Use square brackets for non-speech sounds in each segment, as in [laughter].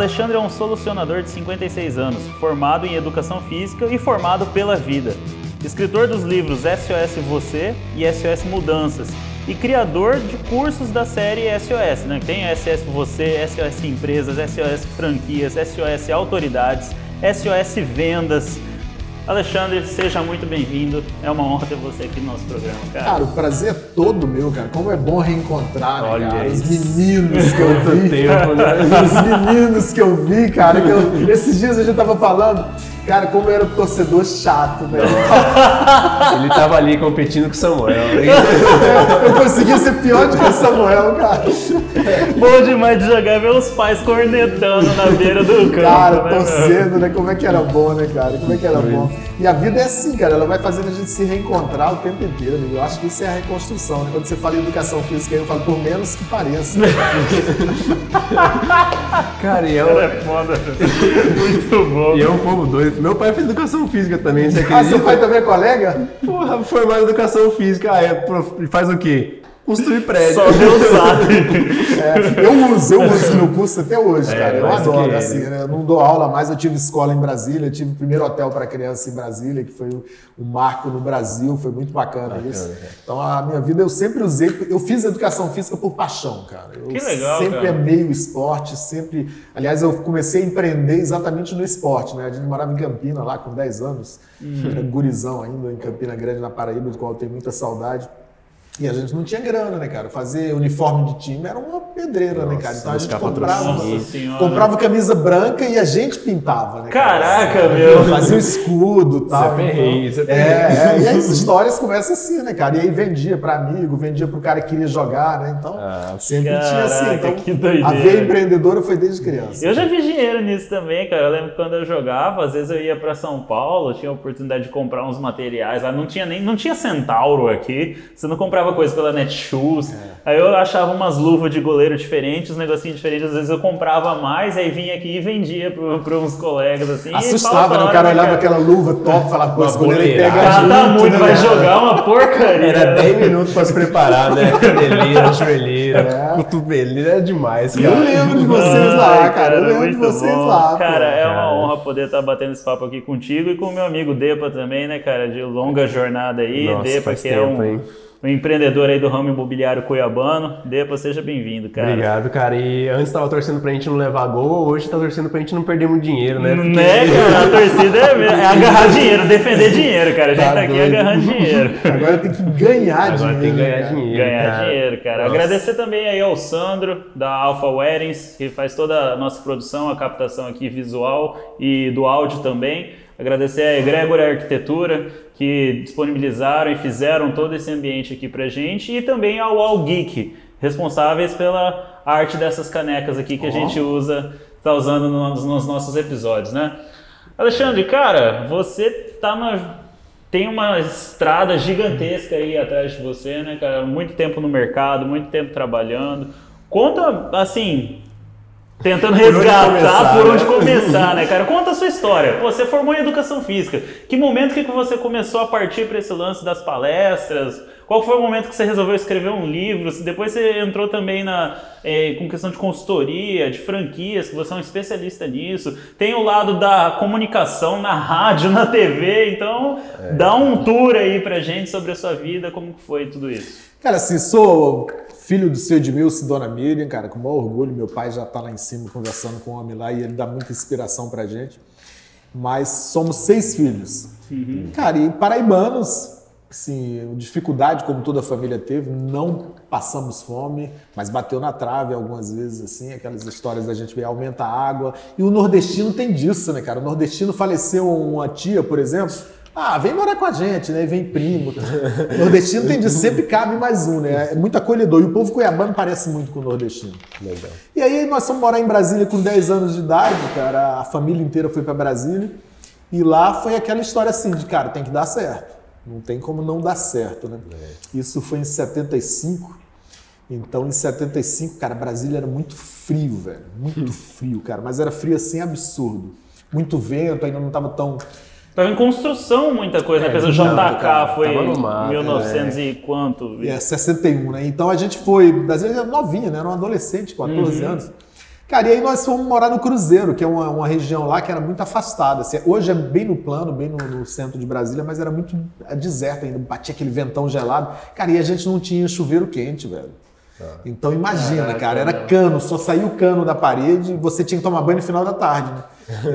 Alexandre é um solucionador de 56 anos, formado em educação física e formado pela vida. Escritor dos livros SOS Você e SOS Mudanças e criador de cursos da série SOS, né? Tem SOS Você, SOS Empresas, SOS Franquias, SOS Autoridades, SOS Vendas. Alexandre, seja muito bem-vindo. É uma honra ter você aqui no nosso programa, cara. Cara, o prazer é todo meu, cara. Como é bom reencontrar, né, Olha cara? Os meninos que eu vi. tempo, né? Os meninos que eu vi, cara. Que eu- [laughs] esses dias a gente tava falando, cara, como eu era um torcedor chato, né? [laughs] Ele tava ali competindo com o Samuel. Eu conseguia ser pior do que o Samuel, cara. Bom demais de jogar ver os pais cornetando na beira do campo. Cara, né, torcendo, né? Como é que era bom, né, cara? Como é que era bom. E a vida é assim, cara. Ela vai fazendo a gente se reencontrar o tempo inteiro. Amigo. Eu acho que isso é a reconstrução, né? Quando você fala em educação física, eu falo, por menos que pareça. [laughs] Cara, e é, meu? um, É foda. Muito bom. e é um povo doido. Meu pai fez educação física também, você Ah, acredita? seu pai também é colega? Porra, formado em educação física. Ah, é, prof- faz o quê? Construir prédio. Só Deus [laughs] sabe. É, eu uso, eu uso no curso até hoje, É, cara. Eu adoro, que assim, né? Eu não dou aula mais, eu tive escola em Brasília, eu tive o primeiro hotel para criança em Brasília, que foi o, o marco no Brasil, foi muito bacana, isso. cara. Então a minha vida eu sempre usei, eu fiz educação física por paixão, cara. Eu Que legal, sempre cara. amei o esporte, sempre. Aliás, eu comecei a empreender exatamente no esporte, né? A gente morava em Campina lá com 10 anos, Hum. era gurizão ainda, em Campina Grande, na Paraíba, do qual eu tenho muita saudade. E a gente não tinha grana, né, cara? Fazer uniforme de time era uma pedreira, né, cara? Então a gente comprava. Nossa comprava camisa branca e a gente pintava, né? cara? Caraca, meu. [laughs] Fazia o escudo e tal. Isso é perrengue, isso é então, é, é, e as histórias começam assim, né, cara? E aí vendia pra amigo, vendia pro cara que queria jogar, né? Então, Ah, sempre tinha assim. caraca, Então, que doideira. a veia empreendedora foi desde criança. Eu já vi dinheiro nisso também, cara. Eu lembro que quando eu jogava, às vezes eu ia pra São Paulo, tinha a oportunidade de comprar uns materiais lá. Não tinha nem, não tinha Centauro aqui. Você não comprava coisa pela Netshoes. É. Aí eu achava umas luvas de goleiro diferentes, uns negocinhos diferentes. Às vezes eu comprava mais, aí vinha aqui e vendia para uns colegas assim. Assustava, né? O cara "Olha, olhava aquela luva top e falava, pô, esse goleiro aí pega Ah, tá junto, muito, né, vai cara? jogar uma porcaria. Era 10 minutos pra se preparar, né? [laughs] Caneleira, joelheira, É. cotoveleira, é demais, Eu cara. lembro de vocês lá, Ai, cara. Eu lembro de vocês bom. lá. pô. Cara, é uma Cara. honra poder estar batendo esse papo aqui contigo e com o meu amigo Depa também, né, cara? De longa jornada aí. Nossa, Depa, faz que é tempo, um, hein? Um empreendedor aí do ramo imobiliário cuiabano. Depa, seja bem-vindo, cara. Obrigado, cara. E antes tava torcendo pra gente não levar gol, hoje tá torcendo pra gente não perder muito dinheiro, né? Porque- Né, cara? A torcida é, é agarrar [laughs] dinheiro, defender dinheiro, cara. A gente Tá tá, aqui doido. agarrando dinheiro. Agora tem que ganhar Agora dinheiro. tem que ganhar cara. dinheiro. Ganhar cara. dinheiro, cara. Nossa. Agradecer também aí ao Sandro, da Alpha Weddings, que faz toda a nossa produção, a captação aqui visual e do áudio também. Agradecer a Egregor Arquitetura, que disponibilizaram e fizeram todo esse ambiente aqui pra gente. E também ao All Geek, responsáveis pela arte dessas canecas aqui que a gente usa, tá usando nos, nos nossos episódios, né? Alexandre, cara, você tá na tem uma estrada gigantesca aí atrás de você, né, cara? Muito tempo no mercado, muito tempo trabalhando. Conta, assim, tentando onde resgatar começar, por onde né? começar, né, cara? Conta a sua história. Pô, você formou em educação física. Que momento que você começou a partir para esse lance das palestras? Qual foi o momento que você resolveu escrever um livro? Depois você entrou também na, eh, com questão de consultoria, de franquias, que você é um especialista nisso. Tem o lado da comunicação na rádio, na TV. Então, dá um tour aí pra gente sobre a sua vida, como foi tudo isso. Cara, assim, sou filho do seu Edmilson e Dona Miriam, cara, com o maior orgulho. Meu pai já tá lá em cima conversando com o homem lá e ele dá muita inspiração pra gente. Mas somos seis filhos. Cara, e paraibanos, assim, dificuldade como toda a família teve, não passamos fome, mas bateu na trave algumas vezes, assim, aquelas histórias da gente ver aumenta a água. E o nordestino tem disso, né, cara? O nordestino faleceu uma tia, por exemplo. Ah, vem morar com a gente, né? Vem primo. O nordestino tem disso, sempre cabe mais um, né? É muito acolhedor. E o povo cuiabano parece muito com o nordestino. Legal. E aí nós fomos morar em Brasília com 10 anos de idade, cara. A família inteira foi para Brasília. E lá foi aquela história assim de, cara, tem que dar certo. Não tem como não dar certo, né? Isso foi em 75. Então, em 75, cara, Brasília era muito frio, velho. Muito [laughs] frio, cara. Mas era frio assim absurdo. Muito vento, ainda não estava tão. Tava em construção muita coisa, né? É, Apesar do JK foi tava no mato, 1900 e quanto? É, 61, né? Então a gente foi. Brasília era novinha, né? Era um adolescente, 14 Uhum. anos. Cara, e aí nós fomos morar no Cruzeiro, que é uma, uma região lá que era muito afastada. Assim, hoje é bem no plano, bem no, no, centro de Brasília, mas era muito deserto ainda, batia aquele ventão gelado. Cara, e a gente não tinha chuveiro quente, velho. Então imagina, cara, era cano, só saiu o cano da parede e você tinha que tomar banho no final da tarde, né?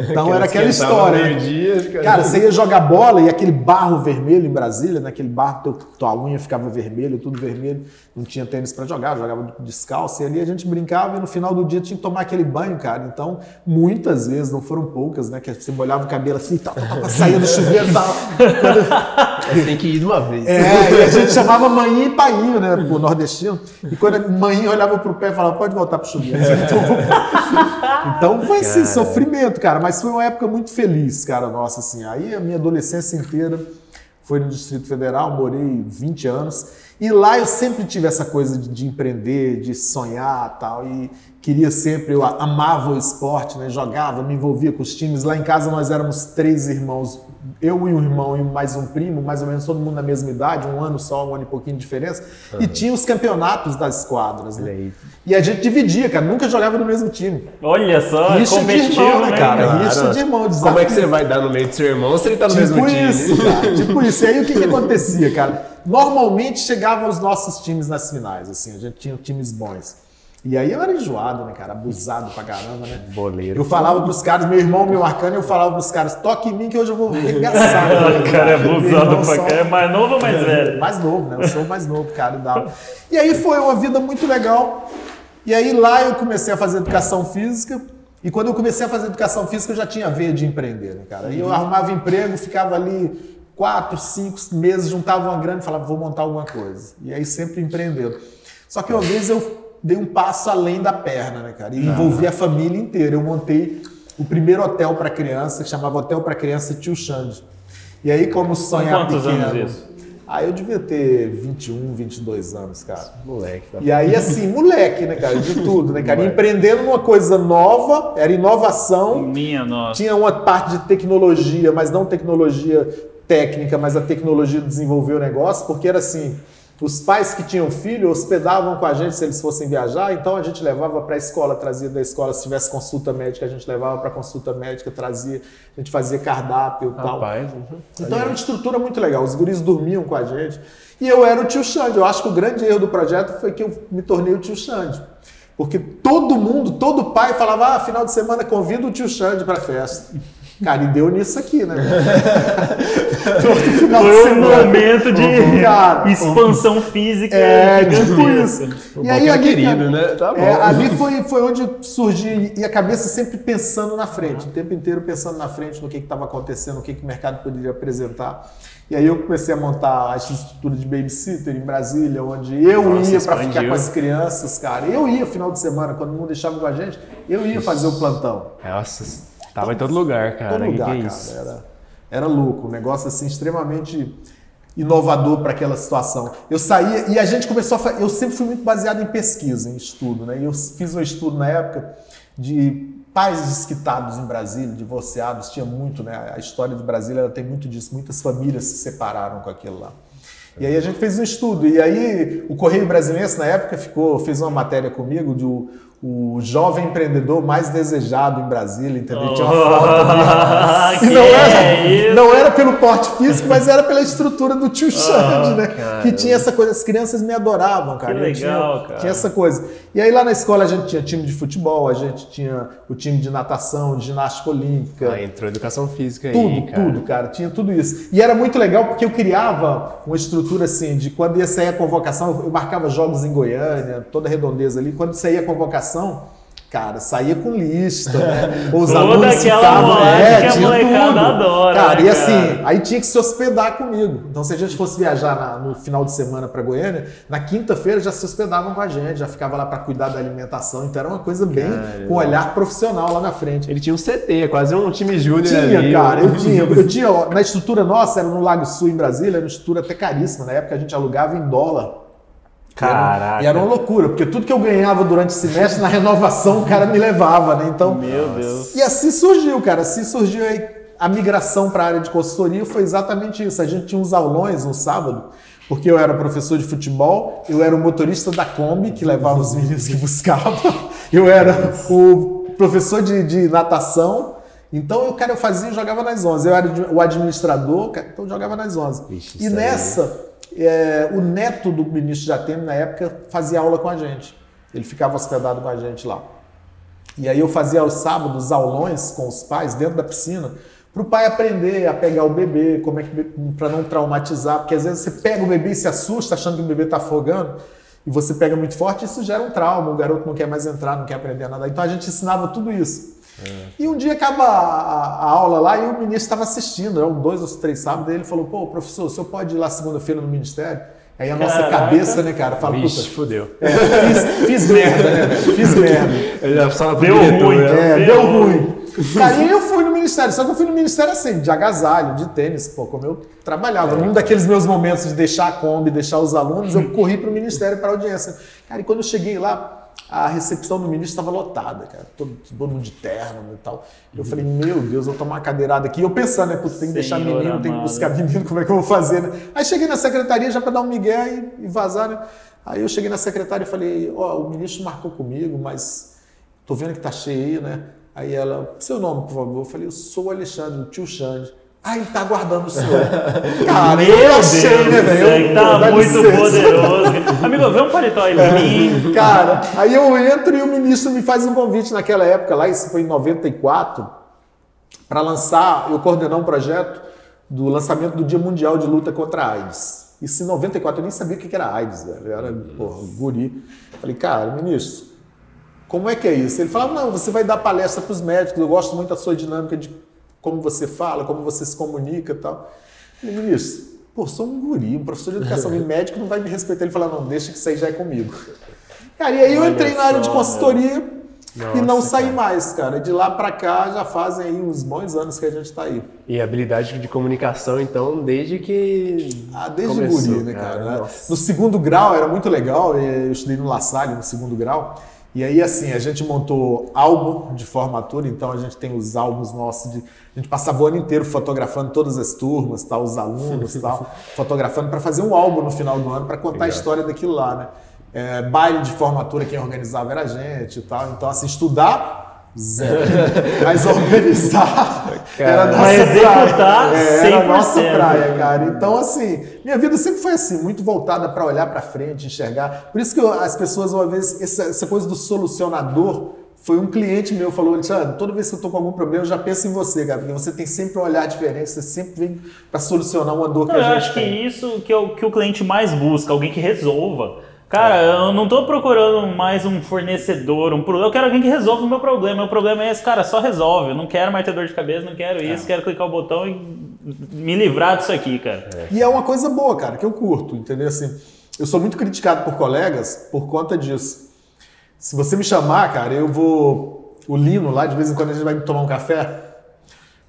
Então era aquela história. Dia, cara, você ia jogar bola e aquele barro vermelho em Brasília, naquele né? barro, teu, tua unha ficava vermelha, tudo vermelho, não tinha tênis para jogar, jogava descalço, e ali a gente brincava e no final do dia tinha que tomar aquele banho, cara. Então, muitas vezes, não foram poucas, né? Que você molhava o cabelo assim, tal, tal, tal, saía do chuveiro e tal. [laughs] Você tem que ir de uma vez. É, e a gente chamava manhinha e painho, né? Pro nordestino. E quando a manhinha olhava pro pé e falava, pode voltar pro chuveiro. [laughs] Então foi assim, sofrimento, cara. Mas foi uma época muito feliz, cara, nossa, assim. Aí a minha adolescência inteira foi no Distrito Federal, morei 20 anos. E lá eu sempre tive essa coisa de, de empreender, de sonhar tal. E queria sempre, eu amava o esporte, né? jogava, me envolvia com os times. Lá em casa nós éramos três irmãos, eu e um irmão e mais um primo, mais ou menos todo mundo na mesma idade, um ano só, um ano e pouquinho de diferença. Uhum. E tinha os campeonatos das quadras. Né? E a gente dividia, cara, nunca jogava no mesmo time. Olha só, Rixa de irmão, né, cara? Claro. Rixa de irmão, desafio. Como é que você vai dar no meio do seu irmão se ele tá no tipo mesmo isso, time? Cara, tipo isso. E aí o que, que acontecia, cara? Normalmente chegavam os nossos times nas finais, assim, a gente tinha times bons. E aí eu era enjoado, né, cara? Abusado pra caramba, né? Boleiro. Eu falava pros caras, meu irmão me marcando, eu falava pros caras, toque em mim que hoje eu vou arregaçar. [laughs] o cara é abusado pra cá. É mais novo ou mais velho? [laughs] Mais novo, né? Eu sou mais novo, cara. E aí foi uma vida muito legal. E aí lá eu comecei a fazer educação física. E quando eu comecei a fazer educação física, eu já tinha veia de empreender, né, cara? E eu arrumava emprego, ficava ali quatro, cinco meses, juntava uma grana e falava, vou montar alguma coisa. E aí sempre empreendendo. Só que uma vez eu dei um passo além da perna, né, cara? E envolvi a família inteira. Eu montei o primeiro hotel para criança, que chamava Hotel para Criança Tio Xande. E aí, como Quantos pequeno... anos isso? Ah, eu devia ter 21, 22 anos, cara. Moleque. Tá e aí, assim, moleque, né, cara? De tudo, né, cara? Empreendendo numa coisa nova, era inovação. Minha nossa. Tinha uma parte de tecnologia, mas não tecnologia técnica, mas a tecnologia desenvolveu o negócio, porque era assim, os pais que tinham filho hospedavam com a gente se eles fossem viajar, então a gente levava para a escola, trazia da escola, se tivesse consulta médica, a gente levava para consulta médica, trazia, a gente fazia cardápio e tal. Uhum. Então era uma estrutura muito legal, os guris dormiam com a gente. E eu era o tio Xande. Eu acho que o grande erro do projeto foi que eu me tornei o tio Xande. Porque todo mundo, todo pai falava: ah, final de semana convida o tio Xande para festa. Cara, e deu nisso aqui, né? [laughs] Foi um momento de cara, expansão física. É, tipo isso. E aí, ali, querido, né? Tá é, ali foi, foi onde surgiu, e a cabeça sempre pensando na frente, o tempo inteiro pensando na frente, no que estava acontecendo, o que, que o mercado poderia apresentar. E aí eu comecei a montar a estrutura de babysitter em Brasília, onde eu Nossa, ia para ficar com as crianças, cara. Eu ia final de semana, quando não deixava com a gente, eu ia fazer o plantão. Nossa, Tava em todo lugar, cara. Todo lugar, cara. Era, era louco. Um negócio assim extremamente inovador para aquela situação. Eu saía e a gente começou a fazer. Eu sempre fui muito baseado em pesquisa, em estudo, né? E eu fiz um estudo na época de pais desquitados em Brasília, divorciados, tinha muito, né? A história de Brasília ela tem muito disso. Muitas famílias se separaram com aquilo lá. E aí a gente fez um estudo. E aí o Correio Brasileiro na época ficou, fez uma matéria comigo de o jovem empreendedor mais desejado em Brasília, entendeu? Tinha uma foto de... [laughs] não, era, é não era pelo porte físico, mas era pela estrutura do tio [laughs] Xande, oh, né? Cara. Que tinha essa coisa, as crianças me adoravam, cara. Que legal, tinha, cara. Tinha essa coisa. E aí lá na escola a gente tinha time de futebol, a gente tinha o time de natação, de ginástica olímpica. Ah, entrou educação física tudo, aí, cara. Tudo, cara. Tinha tudo isso. E era muito legal porque eu criava uma estrutura assim, de quando ia sair a convocação, eu marcava jogos em Goiânia, toda a redondeza ali. Quando saía a convocação, cara, saía com lista, né? [laughs] Os Toda alunos ficavam, é, que a molecada tudo. adora. Cara, né, e assim, aí tinha que se hospedar comigo. Então, se a gente fosse viajar na, no final de semana para Goiânia, na quinta-feira já se hospedavam com a gente, já ficava lá para cuidar da alimentação. Então, era uma coisa bem cara, com olhar profissional lá na frente. Ele tinha um CT, quase um time júnior Tinha, ali, cara, eu tinha. Eu [laughs] tinha, na estrutura nossa, era no Lago Sul, em Brasília, era uma estrutura até caríssima. Na época a gente alugava em dólar. Caraca. E era uma loucura, porque tudo que eu ganhava durante o semestre, na renovação, o cara me levava, né? Então. Meu Deus. E assim surgiu, cara. Assim surgiu a migração para a área de consultoria foi exatamente isso. A gente tinha uns aulões no sábado, porque eu era professor de futebol, eu era o motorista da Kombi que levava os meninos que buscavam, [laughs] eu era o professor de, de natação. Então, eu, cara, eu fazia e jogava nas 11. Eu era o administrador, cara, então eu jogava nas 11. Vixe, e nessa, é, o neto do ministro Atene, na época, fazia aula com a gente. Ele ficava hospedado com a gente lá. E aí eu fazia aos sábados aulões com os pais dentro da piscina para o pai aprender a pegar o bebê, como é que para não traumatizar, porque às vezes você pega o bebê e se assusta achando que o bebê está afogando e você pega muito forte, isso gera um trauma, o garoto não quer mais entrar, não quer aprender nada. Então a gente ensinava tudo isso. E um dia acaba a, a aula lá e o ministro estava assistindo, eram dois ou três sábados, e ele falou: pô, professor, o senhor pode ir lá segunda-feira no ministério? Aí a nossa Caraca. cabeça, né, cara, fala, Vixe, puta, fudeu. é, fiz, fiz merda, né, velho? Fiz [laughs] merda. Deu diretor, ruim? É, Deu deu ruim. ruim. Cara, e eu fui no ministério, só que eu fui no ministério assim, de agasalho, de tênis, pô, como eu trabalhava. Num daqueles meus momentos de deixar a Kombi, deixar os alunos, eu corri pro ministério para audiência. Cara, e quando eu cheguei lá, a recepção do ministro estava lotada, cara, todo, todo mundo de terno e tal. Eu falei, meu Deus, eu vou tomar uma cadeirada aqui. E eu pensando, né, putz, tem que deixar menino, tem que amado. buscar menino, como é que eu vou fazer, né? Aí cheguei na secretaria já para dar um migué e, e vazar, né? Aí eu cheguei na secretária e falei, ó, o ministro marcou comigo, mas tô vendo que tá cheio aí, né? Aí ela, seu nome, por favor. Eu falei, eu sou o Alexandre, o tio Xande. Ah, ele tá aguardando o senhor. [laughs] Cara, Meu eu Deus, achei, né, velho? tá Pô, dá muito licença. poderoso. Amigo, vê um paletó aí pra [laughs] mim. Cara, aí eu entro e o ministro me faz um convite naquela época, lá, isso foi em 94, para lançar, eu coordenar um projeto do lançamento do Dia Mundial de Luta contra a AIDS. Isso em 94, eu nem sabia o que era AIDS, velho. Eu era, porra, guri. Falei, cara, ministro, como é que é isso? Ele falava, não, você vai dar palestra para os médicos, eu gosto muito da sua dinâmica de como você fala, como você se comunica e tal. Falei, ministro, pô, sou um guri, um professor de educação e [laughs] médico não vai me respeitar. Ele falou, não, deixa que isso aí já é comigo. Cara, e aí eu entrei na área de consultoria e não Nossa, saí cara. mais, cara. De lá pra cá já fazem aí uns bons anos que a gente tá aí. E habilidade de comunicação, então, desde que. Ah, desde começou, guri, né, cara? Nossa. No segundo grau era muito legal, eu estudei no La Salle no segundo grau. E aí, assim, a gente montou álbum de formatura, então a gente tem os álbuns nossos de. A gente passava o ano inteiro fotografando todas as turmas, tal, os alunos [laughs] tal, fotografando para fazer um álbum no final do ano para contar a Legal. história daquilo lá, né? É, baile de formatura, quem organizava era a gente e tal. Então, assim, estudar, zero. [laughs] Mas organizar era nossa Mas executar, praia. É, era nossa 100%. praia, cara. Então, assim, minha vida sempre foi assim, muito voltada para olhar para frente, enxergar. Por isso que eu- as pessoas, uma vez, essa, essa coisa do solucionador, foi um cliente meu falou, Alexandre, toda vez que eu tô com algum problema, eu já penso em você, cara, porque você tem sempre um olhar diferente, você sempre vem para solucionar uma dor Não, que eu a gente acho que tem. isso que, é o, que o cliente mais busca, alguém que resolva. Cara, eu não tô procurando mais um fornecedor, um produto. Eu quero alguém que resolva o meu problema. Meu problema é esse, cara, só resolve. Eu não quero mais ter dor de cabeça, não quero isso, quero clicar o botão e me livrar disso aqui, cara. E é uma coisa boa, cara, que eu curto, entendeu? Assim, eu sou muito criticado por colegas por conta disso. Se você me chamar, cara, eu vou. O Lino lá, de vez em quando a gente vai tomar um café.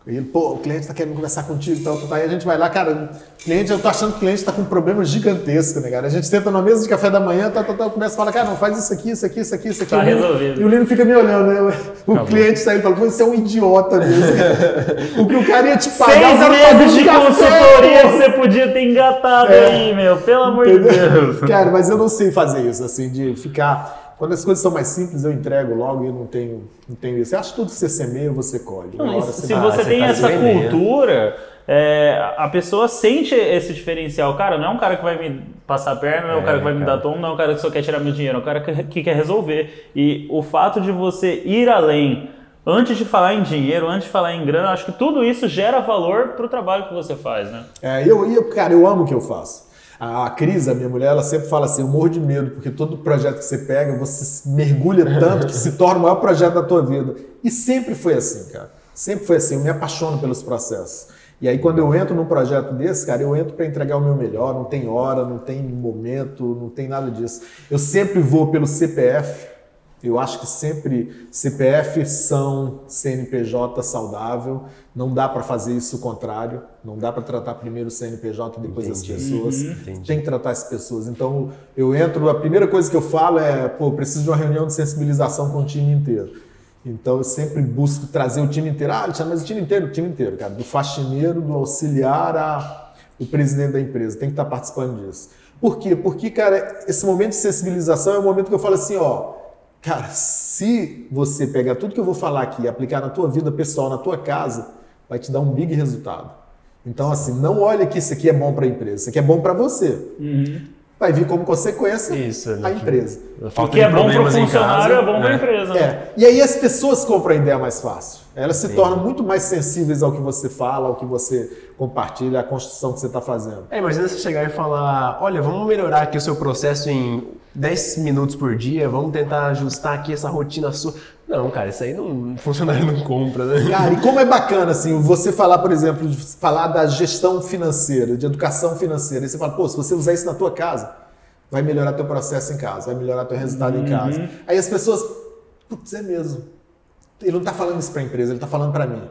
E ele, pô, o cliente tá querendo conversar contigo e tal, tal, tal. Aí a gente vai lá, cara, o cliente, eu tô achando que o cliente tá com um problema gigantesco, né, cara? A gente tenta na mesa de café da manhã, tal, tal, tal, começa a falar, cara, não, faz isso aqui, isso aqui, isso aqui, isso aqui. Tá resolvido. E o Lino fica me olhando, né? O cliente sai e fala, você é um idiota mesmo. [laughs] o que o cara ia te pagar, Seis meses de café, consultoria pô. que você podia ter engatado É. aí, meu. Pelo amor de Deus. Cara, mas eu não sei fazer isso, assim, de ficar. Quando as coisas são mais simples, eu entrego logo e eu não tenho, não tenho isso. Eu acho que tudo que você semeia, você colhe. Não, hora você se você tem tá essa vendendo. cultura, é, a pessoa sente esse diferencial. Cara, não é um cara que vai me passar a perna, não é um É, cara que vai me cara. dar tom, não é um cara que só quer tirar meu dinheiro, é um cara que, que quer resolver. E o fato de você ir além, antes de falar em dinheiro, antes de falar em grana, acho que tudo isso gera valor pro trabalho que você faz, né? É, eu, eu, cara, eu amo o que eu faço. A Cris, a minha mulher, ela sempre fala assim: eu morro de medo, porque todo projeto que você pega, você mergulha tanto que se torna o maior projeto da tua vida. E sempre foi assim, cara. Sempre foi assim. Eu me apaixono pelos processos. E aí, quando eu entro num projeto desse, cara, eu entro para entregar o meu melhor. Não tem hora, não tem momento, não tem nada disso. Eu sempre vou pelo CPF. Eu acho que sempre CPF são CNPJ saudável. Não dá para fazer isso o contrário. Não dá para tratar primeiro o CNPJ e depois as Entendi. pessoas. Entendi. Tem que tratar as pessoas. Então eu entro, a primeira coisa que eu falo é, pô, preciso de uma reunião de sensibilização com o time inteiro. Então eu sempre busco trazer o time inteiro. Ah, Alexandre, mas o time inteiro, o time inteiro, cara. Do faxineiro, do auxiliar a o presidente da empresa tem que estar participando disso. Por quê? Porque, cara, esse momento de sensibilização é o momento que eu falo assim, ó, cara, se você pegar tudo que eu vou falar aqui e aplicar na tua vida pessoal, na tua casa, vai te dar um big resultado. Então, assim, não olha que isso aqui é bom para a empresa, isso aqui é bom para você. Uhum vai vir como consequência Isso, a empresa. O que é bom para o funcionário é bom para a é. empresa. Né? É. E aí as pessoas compram a ideia mais fácil. Elas se Sim. tornam muito mais sensíveis ao que você fala, ao que você compartilha, à construção que você está fazendo. É, imagina você chegar e falar, olha, vamos melhorar aqui o seu processo em 10 minutos por dia, vamos tentar ajustar aqui essa rotina sua. Não, cara, isso aí não, [laughs] funcionário não compra, né? Cara, e como é bacana, assim, você falar, por exemplo, de falar da gestão financeira, de educação financeira, e você fala, pô, se você usar isso na tua casa, vai melhorar teu processo em casa, vai melhorar teu resultado uhum. em casa. Aí as pessoas, putz, é mesmo. Ele não está falando isso para a empresa, ele está falando para mim.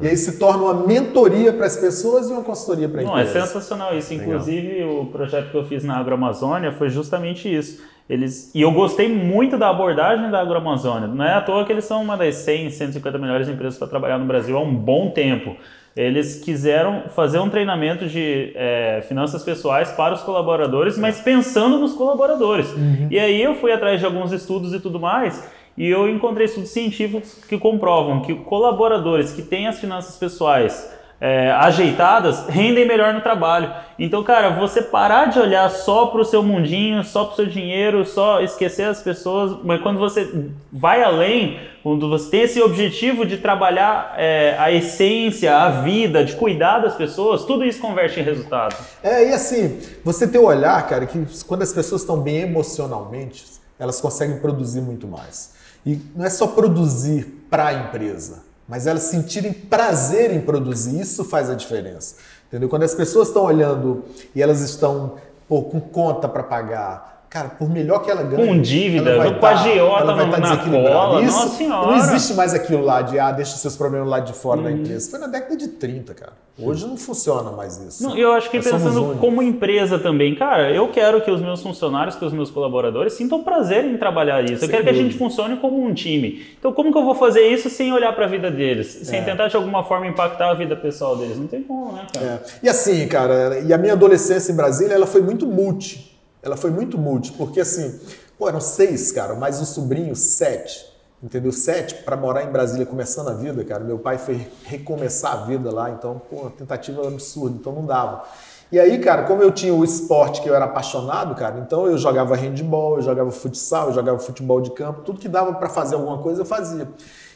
E aí se torna uma mentoria para as pessoas e uma consultoria para a empresa. Não, é sensacional isso. Inclusive, Legal. o projeto que eu fiz na Agroamazônia foi justamente isso. Eles, e eu gostei muito da abordagem da Agroamazônia. Não é à toa que eles são uma das 100, 150 melhores empresas para trabalhar no Brasil há um bom tempo. Eles quiseram fazer um treinamento de é, finanças pessoais para os colaboradores, mas pensando nos colaboradores. Uhum. E aí eu fui atrás de alguns estudos e tudo mais. E eu encontrei estudos científicos que comprovam que colaboradores que têm as finanças pessoais é, ajeitadas rendem melhor no trabalho. Então, cara, você parar de olhar só para o seu mundinho, só para o seu dinheiro, só esquecer as pessoas, mas quando você vai além, quando você tem esse objetivo de trabalhar é, a essência, a vida, de cuidar das pessoas, tudo isso converte em resultado. É, e assim, você ter o olhar, cara, que quando as pessoas estão bem emocionalmente, elas conseguem produzir muito mais. E não é só produzir para a empresa, mas elas sentirem prazer em produzir, isso faz a diferença. Entendeu? Quando as pessoas estão olhando e elas estão pô, com conta para pagar, Cara, por melhor que ela ganhe. Com dívida, ela vai no pagiota ela vai na cola, Isso, nossa senhora. Não existe mais aquilo lá de, ah, deixa seus problemas lá de fora da uhum. empresa. Foi na década de 30, cara. Hoje não funciona mais isso. Não, eu acho que Nós pensando como empresa também, cara, eu quero que os meus funcionários, que os meus colaboradores sintam prazer em trabalhar isso. Sem eu quero dúvida. que a gente funcione como um time. Então, como que eu vou fazer isso sem olhar para a vida deles? Sem é. tentar de alguma forma impactar a vida pessoal deles? Não tem como, né, cara? É. E assim, cara, e a minha adolescência em Brasília, ela foi muito multi. Ela foi muito multi, porque assim, pô, eram seis, cara, mais um sobrinho, sete. Entendeu? Sete para morar em Brasília começando a vida, cara. Meu pai foi recomeçar a vida lá, então, pô, tentativa absurda, então não dava. E aí, cara, como eu tinha o esporte que eu era apaixonado, cara, então eu jogava handball, eu jogava futsal, eu jogava futebol de campo, tudo que dava para fazer alguma coisa eu fazia.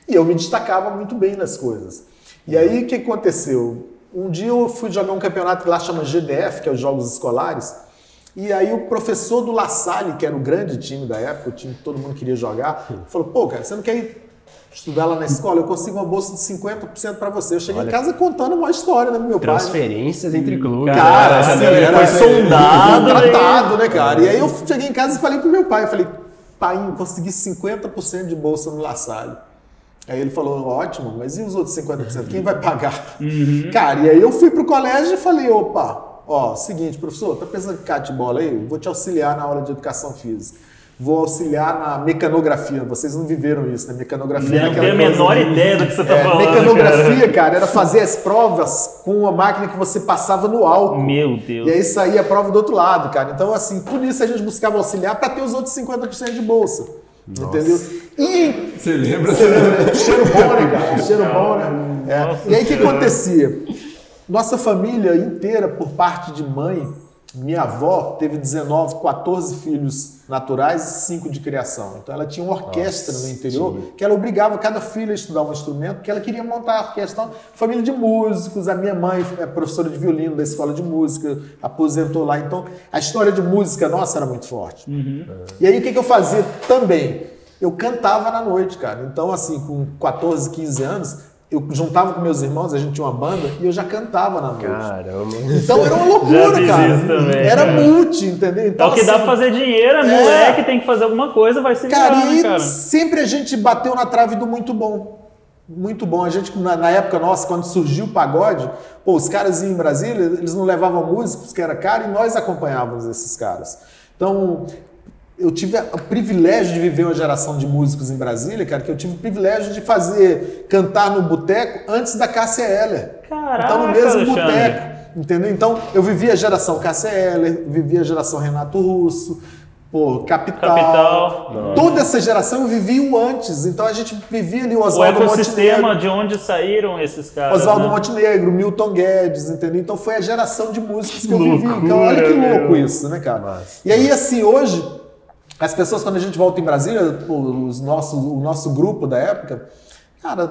E eu me destacava muito bem nas coisas. E aí, o que aconteceu? Um dia eu fui jogar um campeonato que lá chama GDF, que é os Jogos Escolares, e aí o professor do La Salle, que era o grande time da época, o time que todo mundo queria jogar, falou, pô, cara, você não quer ir estudar lá na escola? Eu consigo uma bolsa de 50% para você. Eu cheguei Olha, em casa contando uma história, né, meu pai. Transferências entre clubes. Cara, assim, era, foi soldado. Tratado, né, cara? E aí eu cheguei em casa e falei pro meu pai, eu falei, pai, eu consegui 50% de bolsa no La Salle. Aí ele falou, ótimo, mas e os outros 50%? Quem vai pagar? Uhum. Cara, e aí eu fui pro colégio e falei, opa, Ó, seguinte, professor, tá pensando em de bola aí? Vou te auxiliar na aula de educação física. Vou auxiliar na mecanografia. Vocês não viveram isso, né? Mecanografia. Não tenho a menor de... ideia do que você tá é, falando. Mecanografia, cara. cara. era fazer as provas com uma máquina que você passava no álcool. Meu Deus. E aí saía a prova do outro lado, cara. Então, assim, por isso a gente buscava auxiliar para ter os outros 50% de bolsa. Nossa. Entendeu? E. Você lembra? Você [laughs] lembra? Cheiro bom, né, cara? Cheiro bom, né? É. E aí o que acontecia? Nossa família inteira, por parte de mãe, minha avó teve 19, 14 filhos naturais e 5 de criação. Então ela tinha uma orquestra Nossa, no interior que ela obrigava cada filho a estudar um instrumento, porque ela queria montar a orquestra. Então, família de músicos, a minha mãe é professora de violino da escola de música, aposentou lá. Então a história de música nossa era muito forte. Uhum. E aí o que, que eu fazia também? Eu cantava na noite, cara. Então, assim, com 14, 15 anos, eu juntava com meus irmãos, a gente tinha uma banda e eu já cantava na noite. Caramba. Então era uma [laughs] loucura, cara. Também, era cara. multi, entendeu? Então, é o que assim, dá pra fazer dinheiro, é moleque, tem que fazer alguma coisa, vai ser cara, virar, e cara. sempre a gente bateu na trave do muito bom. Muito bom. A gente, na, na, época nossa, quando surgiu o pagode, pô, os caras iam em Brasília, eles não levavam músicos, que era caro, e nós acompanhávamos esses caras. Então, eu tive o privilégio de viver uma geração de músicos em Brasília, cara, que eu tive o privilégio de fazer cantar no boteco antes da Cássia Heller. Caraca, então, no mesmo boteco. Entendeu? Então, eu vivi a geração Cássia Eller, vivi a geração Renato Russo, pô, Capital. Capital. Toda essa geração eu vivi o antes. Então a gente vivia ali o O Oswaldo ecossistema Montenegro. de onde saíram esses caras. Oswaldo né? Montenegro, Milton Guedes, entendeu? Então foi a geração de músicos que eu vivi. Loucura, Então, olha que louco meu. isso, né, cara? E aí, assim, hoje, as pessoas, quando a gente volta em Brasília, os nossos, o nosso grupo da época, cara,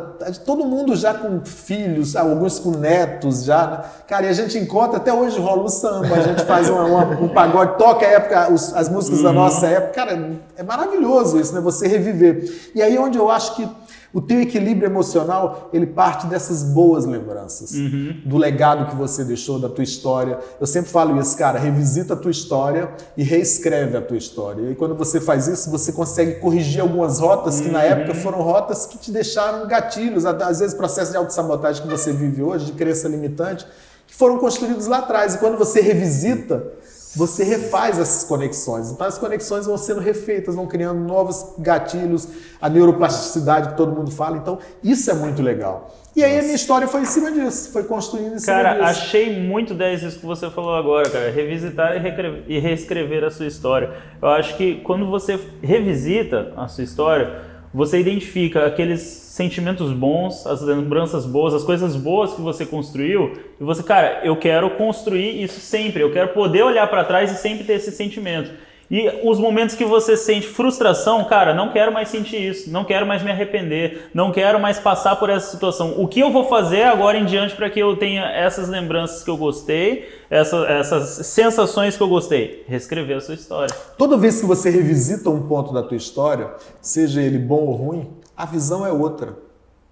todo mundo já com filhos, alguns com netos já, né? Cara, e a gente encontra, até hoje rola um samba, a gente faz uma- uma- um pagode, toca a época, os- as músicas da nossa época. Cara, é maravilhoso isso, né? Você reviver. E aí onde eu acho que o teu equilíbrio emocional, ele parte dessas boas lembranças, do legado que você deixou, da tua história. Eu sempre falo isso, cara, revisita a tua história e reescreve a tua história. E quando você faz isso, você consegue corrigir algumas rotas que na época foram rotas que te deixaram gatilhos, às vezes processos de autossabotagem que você vive hoje, de crença limitante, que foram construídos lá atrás. E quando você revisita, você refaz essas conexões. Então as conexões vão sendo refeitas, vão criando novos gatilhos, a neuroplasticidade que todo mundo fala. Então isso é muito legal. E aí a minha história foi em cima disso, foi construindo em cima Cara, disso. achei muito 10 isso que você falou agora, cara. Revisitar e, e reescrever a sua história. Eu acho que quando você revisita a sua história, você identifica aqueles sentimentos bons, as lembranças boas, as coisas boas que você construiu, e você, cara, eu quero construir isso sempre. Eu quero poder olhar para trás e sempre ter esse sentimento. E os momentos que você sente frustração, cara, não quero mais sentir isso, não quero mais me arrepender, não quero mais passar por essa situação. O que eu vou fazer agora em diante para que eu tenha essas lembranças que eu gostei, essa- essas sensações que eu gostei? Reescrever a sua história. Toda vez que você revisita um ponto da tua história, seja ele bom ou ruim, a visão é outra.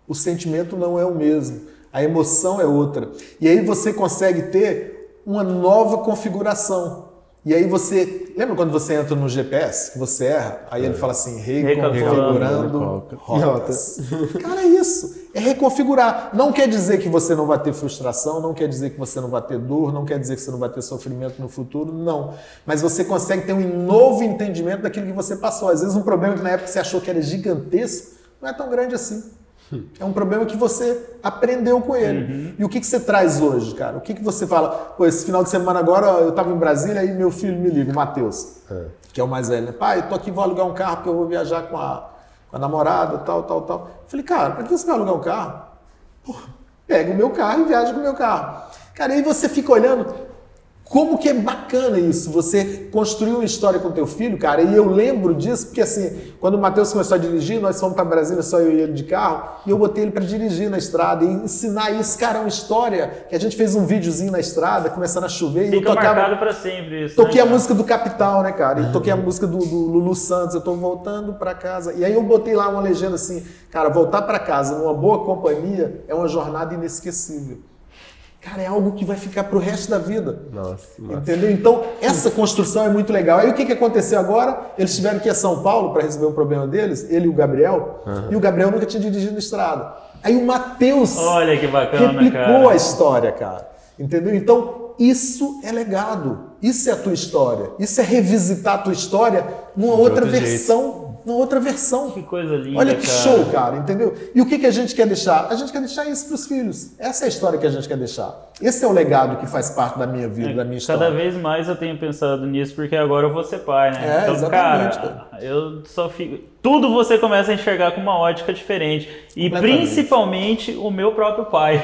O sentimento não é o mesmo. A emoção é outra. E aí você consegue ter uma nova configuração. E aí você. Lembra quando você entra no GPS, que você erra? Aí ele fala assim, reconfigurando rotas. Cara, é isso. É reconfigurar. Não quer dizer que você não vai ter frustração, não quer dizer que você não vai ter dor, não quer dizer que você não vai ter sofrimento no futuro, não. Mas você consegue ter um novo entendimento daquilo que você passou. Às vezes um problema que na época você achou que era gigantesco, não é tão grande assim. É um problema que você aprendeu com ele. E o que, que você traz hoje, cara? O que, que você fala? Pô, esse final de semana agora eu estava em Brasília e meu filho me liga, o Matheus, que é o mais velho. né? Pai, eu tô aqui, vou alugar um carro porque eu vou viajar com a, com a namorada, tal, tal, tal. Eu falei, cara, pra que você vai alugar um carro? Pô, pega o meu carro e viaja com o meu carro. Cara, aí você fica olhando como que é bacana isso, você construir uma história com teu filho, cara, e eu lembro disso, porque assim, quando o Matheus começou a dirigir, nós fomos para Brasília, só eu e ele de carro, e eu botei ele para dirigir na estrada, e ensinar isso, cara, é uma história, que a gente fez um videozinho na estrada, começando a chover, e eu Fica tocava... marcado para sempre isso. Toquei né, a música do Capital, né, cara? E toquei a música do, do Lulu Santos, eu tô voltando pra casa. E aí eu botei lá uma legenda assim, cara, voltar pra casa numa boa companhia é uma jornada inesquecível. Cara, é algo que vai ficar pro resto da vida. Nossa, massa. Entendeu? Então, essa construção é muito legal. Aí o que, que aconteceu agora? Eles tiveram que ir a São Paulo para resolver um problema deles, ele e o Gabriel, e o Gabriel nunca tinha dirigido estrada. Aí o Matheus Olha que bacana, replicou cara. a história, cara. Entendeu? Então, isso é legado. Isso é a tua história. Isso é revisitar a tua história numa outra outro jeito. Numa outra versão. Que coisa linda, Olha que cara. show, cara, entendeu? E o que, que a gente quer deixar? A gente quer deixar isso para os filhos. Essa é a história que a gente quer deixar. Esse é o legado que faz parte da minha vida, da minha história. Cada vez mais eu tenho pensado nisso, porque agora eu vou ser pai, né? É, então, exatamente, cara, eu só fico. Tudo você começa a enxergar com uma ótica diferente. E principalmente o meu próprio pai.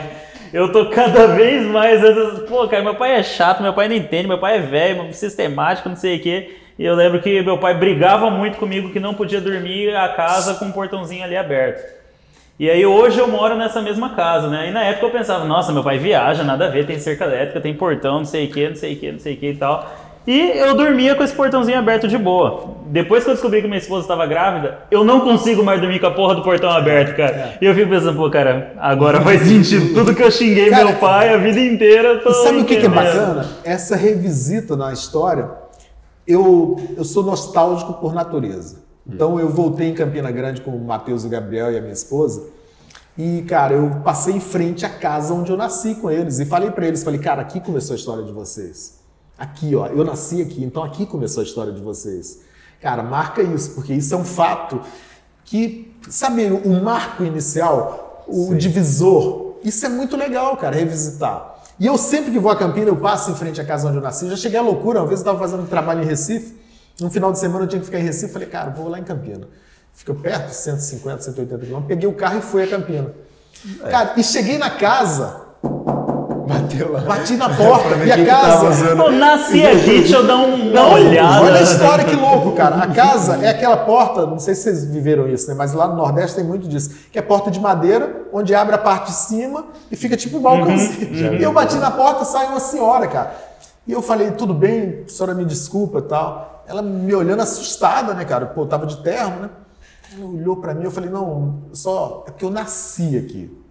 Eu tô cada [laughs] vez mais. Pô, cara, meu pai é chato, meu pai não entende, meu pai é velho, sistemático, não sei o quê. E eu lembro que meu pai brigava muito comigo que não podia dormir a casa com o portãozinho ali aberto. E aí hoje eu moro nessa mesma casa, né? E na época eu pensava, nossa, meu pai viaja, nada a ver, tem cerca elétrica, tem portão, não sei o que, não sei o que, não sei o que e tal. E eu dormia com esse portãozinho aberto de boa. Depois que eu descobri que minha esposa estava grávida, eu não consigo mais dormir com a porra do portão aberto, cara. E eu fico pensando, pô, cara, agora faz sentido. [laughs] Tudo que eu xinguei Cara, meu pai a vida inteira, tô E sabe o que, que é bacana? Essa revisita na história, eu, eu sou nostálgico por natureza. Então eu voltei em Campina Grande com o Matheus e o Gabriel e a minha esposa. E, cara, eu passei em frente à casa onde eu nasci com eles. E falei pra eles, falei, cara, aqui começou a história de vocês. Aqui, ó, eu nasci aqui, então aqui começou a história de vocês. Cara, marca isso, porque isso é um fato que, sabe, o marco inicial, o divisor, isso é muito legal, cara, revisitar. E eu sempre que vou a Campina, eu passo em frente à casa onde eu nasci. Já cheguei à loucura, uma vez eu estava fazendo um trabalho em Recife, no final de semana eu tinha que ficar em Recife, falei, cara, vou lá em Campina. Fica perto, 150, 180 quilômetros. Peguei o carro e fui a Campina. É. Cara, e cheguei na casa, Bateu lá. Bati na porta e a casa. Pô, nasci aqui, deixa eu dar um, uma olhada. Olha a história que louco, cara. A casa é aquela porta, não sei se vocês viveram isso, né? Mas lá no Nordeste tem muito disso. Que é porta de madeira, onde abre a parte de cima e fica tipo um balcãozinho. Uhum, e eu bati na porta e sai uma senhora, cara. E eu falei, tudo bem, a senhora me desculpa e tal. Ela me olhando assustada, né, cara? Pô, eu tava de terno, né? Ela olhou para mim, eu falei, não, só é porque eu nasci aqui.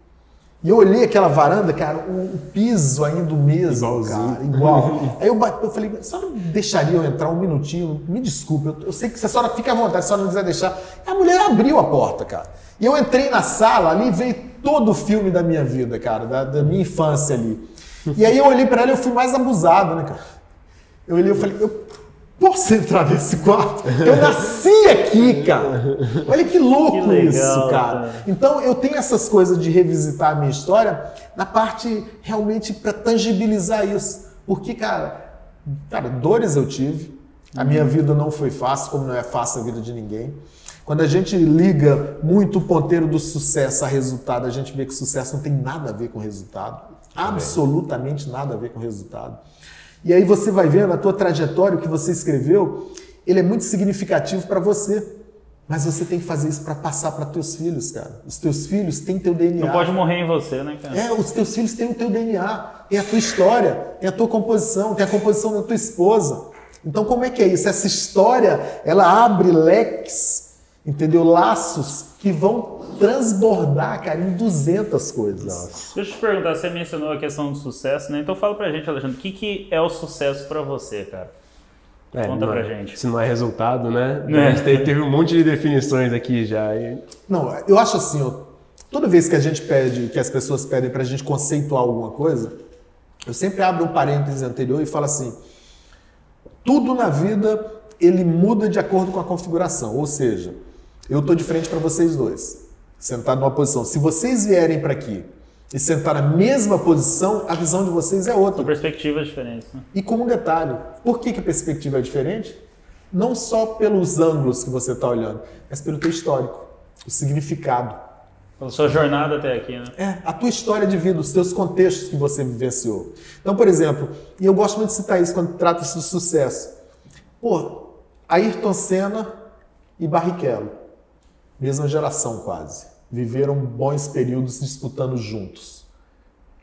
E eu olhei aquela varanda, cara, o, o piso ainda o mesmo, Igualzinho. cara, igual. [laughs] Aí eu, eu falei, a senhora deixaria eu entrar um minutinho? Me desculpe, eu, eu sei que se a senhora fica à vontade, se a senhora não quiser deixar. A mulher abriu a porta, cara. E eu entrei na sala, ali veio todo o filme da minha vida, cara, da, da minha infância ali. E aí eu olhei para ela e eu fui mais abusado, né, cara? Eu olhei e falei, eu posso entrar nesse quarto? Eu nasci aqui, cara. Olha que louco que legal, isso, cara. cara. Então eu tenho essas coisas de revisitar a minha história na parte realmente para tangibilizar isso. Porque, cara, cara, dores eu tive. A minha vida não foi fácil, como não é fácil a vida de ninguém. Quando a gente liga muito o ponteiro do sucesso a resultado, a gente vê que o sucesso não tem nada a ver com resultado. Absolutamente nada a ver com resultado. E aí você vai vendo a tua trajetória, o que você escreveu, ele é muito significativo para você. Mas você tem que fazer isso para passar para teus filhos, cara. Os teus filhos têm teu DNA. Não pode morrer em você, né, cara? É, os teus filhos têm o teu DNA, tem a tua história, tem a tua composição, tem a composição da tua esposa. Então, como é que é isso? Essa história, ela abre leques, entendeu? Laços que vão transbordar, cara, em 200 coisas. Nossa. Deixa eu te perguntar, você mencionou a questão do sucesso, né? Então fala pra gente, Alexandre, o que, que é o sucesso para você, cara? É, Conta pra é, gente. Se não é resultado, né? É. A gente teve um monte de definições aqui já. E... Não, eu acho assim, ó, toda vez que a gente pede, que as pessoas pedem pra gente conceituar alguma coisa, eu sempre abro um parênteses anterior e falo assim, tudo na vida ele muda de acordo com a configuração, ou seja, eu estou de frente para vocês dois sentado numa posição. Se vocês vierem para aqui e sentar na mesma posição, a visão de vocês é outra. São perspectivas diferentes. Né? E com um detalhe, por que, que a perspectiva é diferente? Não só pelos ângulos que você está olhando, mas pelo teu histórico, o significado. Pela sua jornada até aqui, né? É, a tua história de vida, os teus contextos que você vivenciou. Então, por exemplo, e eu gosto muito de citar isso quando trata-se do sucesso. Pô, Ayrton Senna e Barrichello, mesma geração quase viveram bons períodos disputando juntos.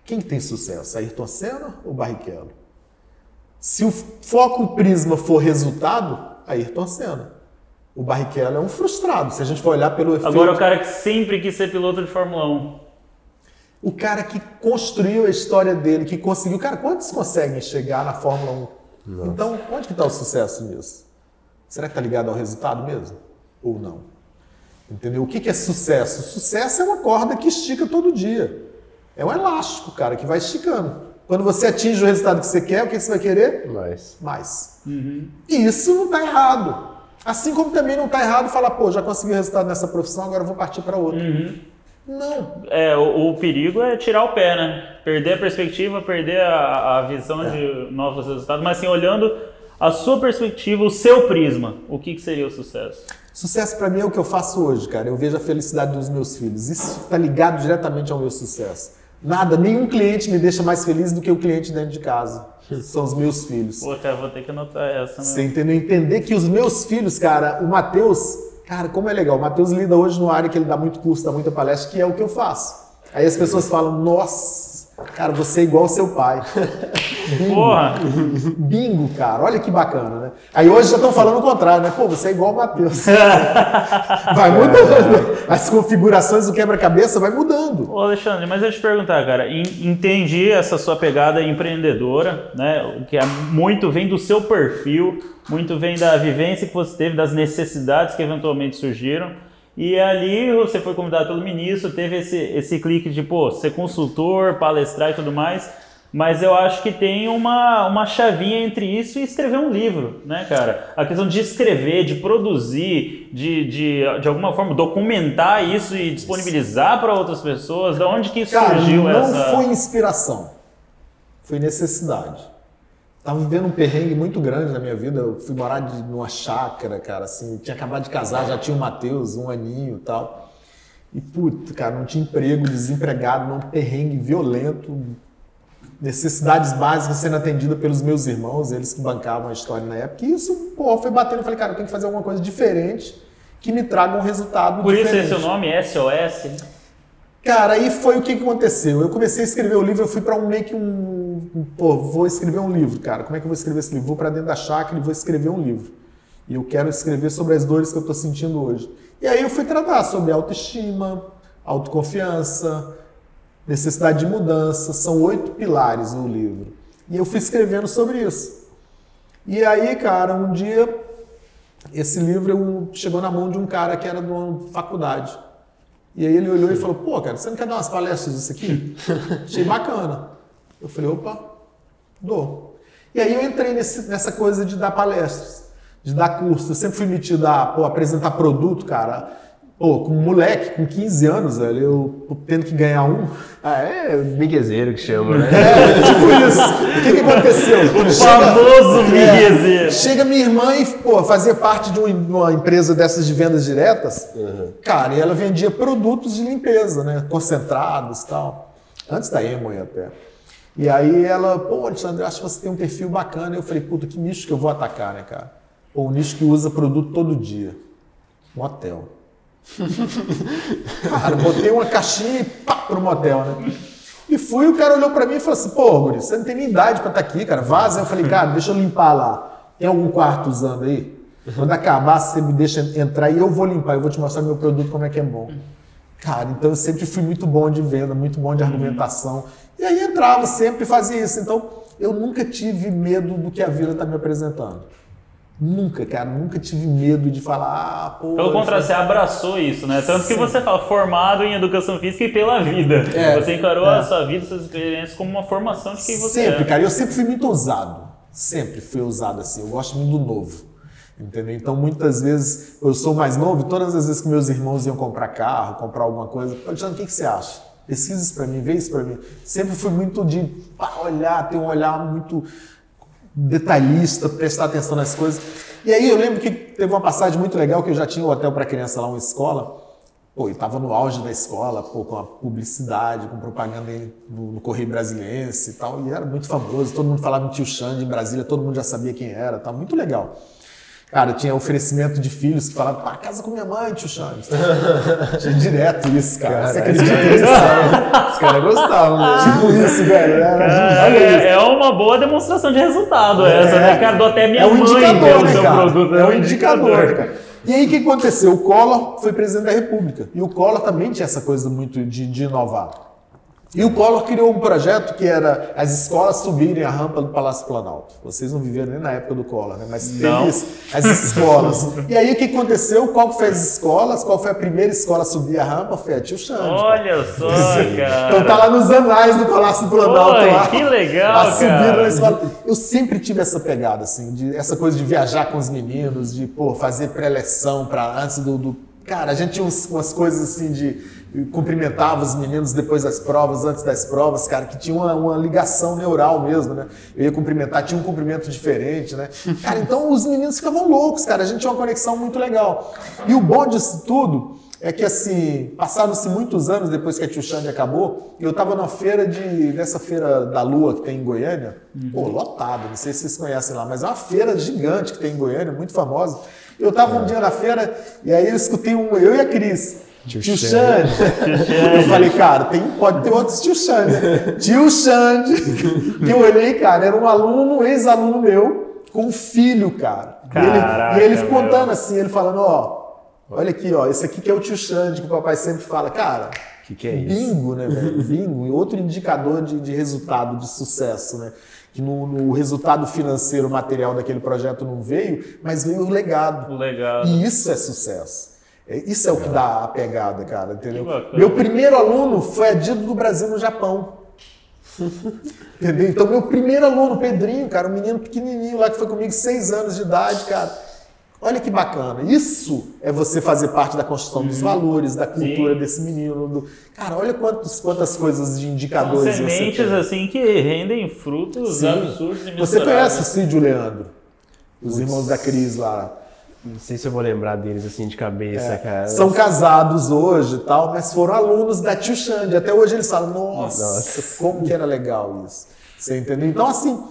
Quem tem sucesso? Ayrton Senna ou Barrichello? Se o foco o prisma for resultado, Ayrton Senna. O Barrichello é um frustrado, se a gente for olhar pelo efeito... Agora o cara que sempre quis ser piloto de Fórmula 1. O cara que construiu a história dele, que conseguiu... Cara, quantos conseguem chegar na Fórmula 1? Nossa. Então, onde que está o sucesso nisso? Será que está ligado ao resultado mesmo? Ou não? Entendeu? O que é sucesso? Sucesso é uma corda que estica todo dia. É um elástico, cara, que vai esticando. Quando você atinge o resultado que você quer, o que você vai querer? Mais. Mais. Uhum. E isso não está errado. Assim como também não está errado falar, pô, já consegui o resultado nessa profissão, agora vou partir para outra. Uhum. Não. É, o, o, perigo é tirar o pé, né? Perder a perspectiva, perder a, a visão é. de novos resultados. Mas assim, olhando a sua perspectiva, o seu prisma, o que, que seria o sucesso? Sucesso para mim é o que eu faço hoje, cara. Eu vejo a felicidade dos meus filhos. Isso está ligado diretamente ao meu sucesso. Nada, nenhum cliente me deixa mais feliz do que o cliente dentro de casa. [laughs] São os meus filhos. Pô, cara, vou ter que anotar essa. Você entendeu? Entender que os meus filhos, cara, o Matheus, cara, como é legal. O Matheus lida hoje no área que ele dá muito curso, dá muita palestra, que é o que eu faço. Aí as pessoas falam, nossa, Cara, você é igual ao seu pai. Bingo. [laughs] Porra! Bingo, cara. Olha que bacana, né? Aí hoje já estão falando o contrário, né? Pô, você é igual ao Matheus. [laughs] vai mudando. As configurações do quebra-cabeça vai mudando. Ô, Alexandre, mas eu te perguntar, cara. Entendi essa sua pegada empreendedora, né? Que é muito vem do seu perfil, muito vem da vivência que você teve, das necessidades que eventualmente surgiram. E ali você foi convidado pelo ministro, teve esse, esse clique de, pô, ser consultor, palestrar e tudo mais. Mas eu acho que tem uma, uma chavinha entre isso e escrever um livro, né, cara? A questão de escrever, de produzir, de, de, de alguma forma documentar isso e disponibilizar para outras pessoas. Da onde que cara, surgiu não essa. Não foi inspiração. foi necessidade. Tava vivendo um perrengue muito grande na minha vida. Eu fui morar de, numa chácara, cara, assim, tinha acabado de casar, já tinha o Matheus, um aninho e tal. E, puta, cara, não tinha emprego, desempregado, num perrengue violento, necessidades básicas sendo atendida pelos meus irmãos, eles que bancavam a história na época. E isso, pô, foi batendo. Eu falei, cara, eu tenho que fazer alguma coisa diferente que me traga um resultado Por diferente. isso é seu nome, SOS? Cara, aí foi o que que aconteceu. Eu comecei a escrever o livro, eu fui para um meio que um, pô, vou escrever um livro, cara. Como é que eu vou escrever esse livro? Vou para dentro da chácara e vou escrever um livro. E eu quero escrever sobre as dores que eu estou sentindo hoje. E aí eu fui tratar sobre autoestima, autoconfiança, necessidade de mudança. São oito pilares no livro. E eu fui escrevendo sobre isso. E aí, cara, um dia esse livro eu- chegou na mão de um cara que era de uma faculdade. E aí ele olhou e falou, pô, cara, você não quer dar umas palestras disso aqui? [laughs] Achei bacana. Eu falei, opa, dou. E aí eu entrei nesse- nessa coisa de dar palestras, de dar curso. Eu sempre fui metido a pô, apresentar produto, cara. Pô, com um moleque, com 15 anos, velho, eu tendo que ganhar um. Ah, é miguezeiro que chama, né? [laughs] É, tipo isso. O que, que aconteceu? O famoso miguezeiro. Chega minha irmã e, pô, fazia parte de um- uma empresa dessas de vendas diretas. Cara, e ela vendia produtos de limpeza, né? Concentrados e tal. Antes da Emoi até. E aí ela, pô, Alexandre, acho que você tem um perfil bacana. Eu falei, puta, que nicho que eu vou atacar, né, cara? Pô, um nicho que usa produto todo dia. Motel. [laughs] Cara, botei uma caixinha e pá, pro motel, né? E fui, o cara olhou pra mim e falou assim, pô, Guri, você não tem nem idade pra estar aqui, cara, vaza. Eu falei, cara, deixa eu limpar lá. Tem algum quarto usando aí? Quando acabar, você me deixa entrar e eu vou limpar, eu vou te mostrar meu produto, como é que é bom. Cara, então eu sempre fui muito bom de venda, muito bom de argumentação. E aí entrava, sempre fazia isso. Então, eu nunca tive medo do que a vida está me apresentando. Nunca, cara, nunca tive medo de falar, ah, pô. Pelo contrário, você abraçou isso, né? Tanto que Sim. você fala formado em educação física e pela vida. É, você encarou é. a sua vida, suas experiências como uma formação de quem você Sempre, é. cara. Eu sempre fui muito ousado. Sempre fui ousado assim. Eu gosto muito do novo. Entendeu? Então, muitas vezes, eu sou mais novo, e todas as vezes que meus irmãos iam comprar carro, comprar alguma coisa, Alexandre, o que, que você acha? Pesquisa isso pra mim, vê isso pra mim. Sempre fui muito de pá, olhar, ter um olhar muito detalhista, prestar atenção nas coisas. E aí eu lembro que teve uma passagem muito legal que eu já tinha um hotel para criança lá, uma escola. Pô, e tava no auge da escola, pô, com a publicidade, com propaganda no, no Correio Brasiliense e tal. E era muito famoso, todo mundo falava em tio Xande em Brasília, todo mundo já sabia quem era, tá muito legal. Cara, tinha oferecimento de filhos que falavam, pá, casa com minha mãe, tio Xande. [laughs] tinha direto isso, cara. Você acredita nisso? Os caras gostavam, né? [laughs] Tipo isso, velho. Olha isso. É, é uma boa demonstração de resultado essa, né? Cara, dou até minha é um mãe indicador, né, seu cara? produto. É um indicador, né, cara? E aí o que aconteceu? O Collor foi presidente da República. E o Collor também tinha essa coisa muito de, de inovar. E o Collor criou um projeto que era as escolas subirem a rampa do Palácio Planalto. Vocês não viveram nem na época do Collor, né? Mas Não. isso, as escolas. e aí o que aconteceu? Qual foi as escolas? Qual foi a primeira escola a subir a rampa? Foi a Tio Xande. cara. Olha só, cara. Então tá lá nos anais do Palácio Planalto. Oi, lá, que legal, a subida cara. na escola. Eu sempre tive essa pegada, assim, de essa coisa de viajar com os meninos, de pô, fazer pré-leção para antes do, do- Cara, a gente tinha uns- umas coisas assim de cumprimentava os meninos depois das provas, antes das provas, cara, que tinha uma, uma ligação neural mesmo, né? Eu ia cumprimentar, tinha um cumprimento diferente, né? Cara, então os meninos ficavam loucos, cara. A gente tinha uma conexão muito legal. E o bom disso tudo é que assim, passaram-se muitos anos depois que a Tio Xande acabou, eu tava numa feira de. nessa feira da Lua que tem em Goiânia, pô, lotado, não sei se vocês conhecem lá, mas é uma feira gigante que tem em Goiânia, muito famosa. Eu tava um dia na feira e aí eu escutei um, eu e a Cris. Tio, Tio Xande. Eu falei, cara, tem, pode ter outros tio Xande. Tio Xande. Que [laughs] eu olhei, cara, era um aluno, um ex-aluno meu, com um filho, cara. E ele- Caraca, e ele meu. contando assim, ele falando, ó, olha aqui, ó, esse aqui que é o tio Xande, que o papai sempre fala. Cara, Que que é isso? bingo, né, velho? Bingo. E outro indicador de, de resultado, de sucesso, né? Que no, no resultado financeiro material daquele projeto não veio, mas veio o legado. Legal. E isso é sucesso. É- Isso é o que dá a pegada, cara, entendeu? Meu primeiro aluno foi adido do Brasil no Japão. [laughs] entendeu? Então, meu primeiro aluno, Pedrinho, cara, um menino pequenininho lá que foi comigo, seis anos de idade, cara. Olha que bacana. Isso é você fazer parte da construção dos valores, da cultura Sim. desse menino. do- Cara, olha quantos, quantas coisas de indicadores São você sementes tem. assim que rendem frutos Sim. absurdos e Você conhece o. Cid e o Leandro? Os irmãos da Cris lá. Não sei se eu vou lembrar deles assim de cabeça, cara. São casados hoje e tal, mas foram alunos da Tio Xande. Até hoje eles falam, nossa, Nossa. como que era legal isso. Você entendeu? Então, assim,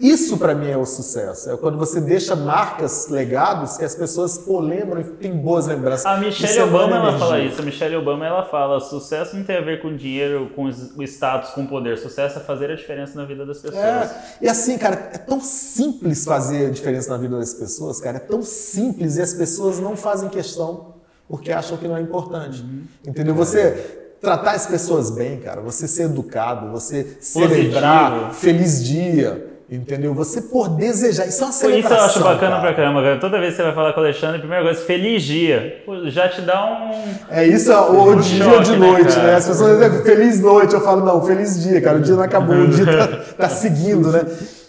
isso pra mim é o sucesso. É quando você deixa marcas, legados, que as pessoas pô, lembram e tem boas lembranças. A Michelle é Obama ela energia. fala isso. A Michelle Obama ela fala: sucesso não tem a ver com dinheiro, com status, com poder. Sucesso é fazer a diferença na vida das pessoas. É, e assim, cara, é tão simples fazer a diferença na vida das pessoas, cara, é tão simples e as pessoas não fazem questão porque acham que não é importante. Entendeu? Você tratar as pessoas bem, cara, você ser educado, você celebrar feliz dia, entendeu? Você por desejar, isso é uma celebração. isso eu acho bacana cara. pra caramba, cara. Toda vez que você vai falar com o Alexandre, a primeira coisa, feliz dia. Pô, já te dá um. É isso, é o Um dia choque, de né, noite, cara? né? As pessoas dizem feliz noite, eu falo, não, feliz dia, cara. O dia não acabou, o dia tá, tá seguindo, né?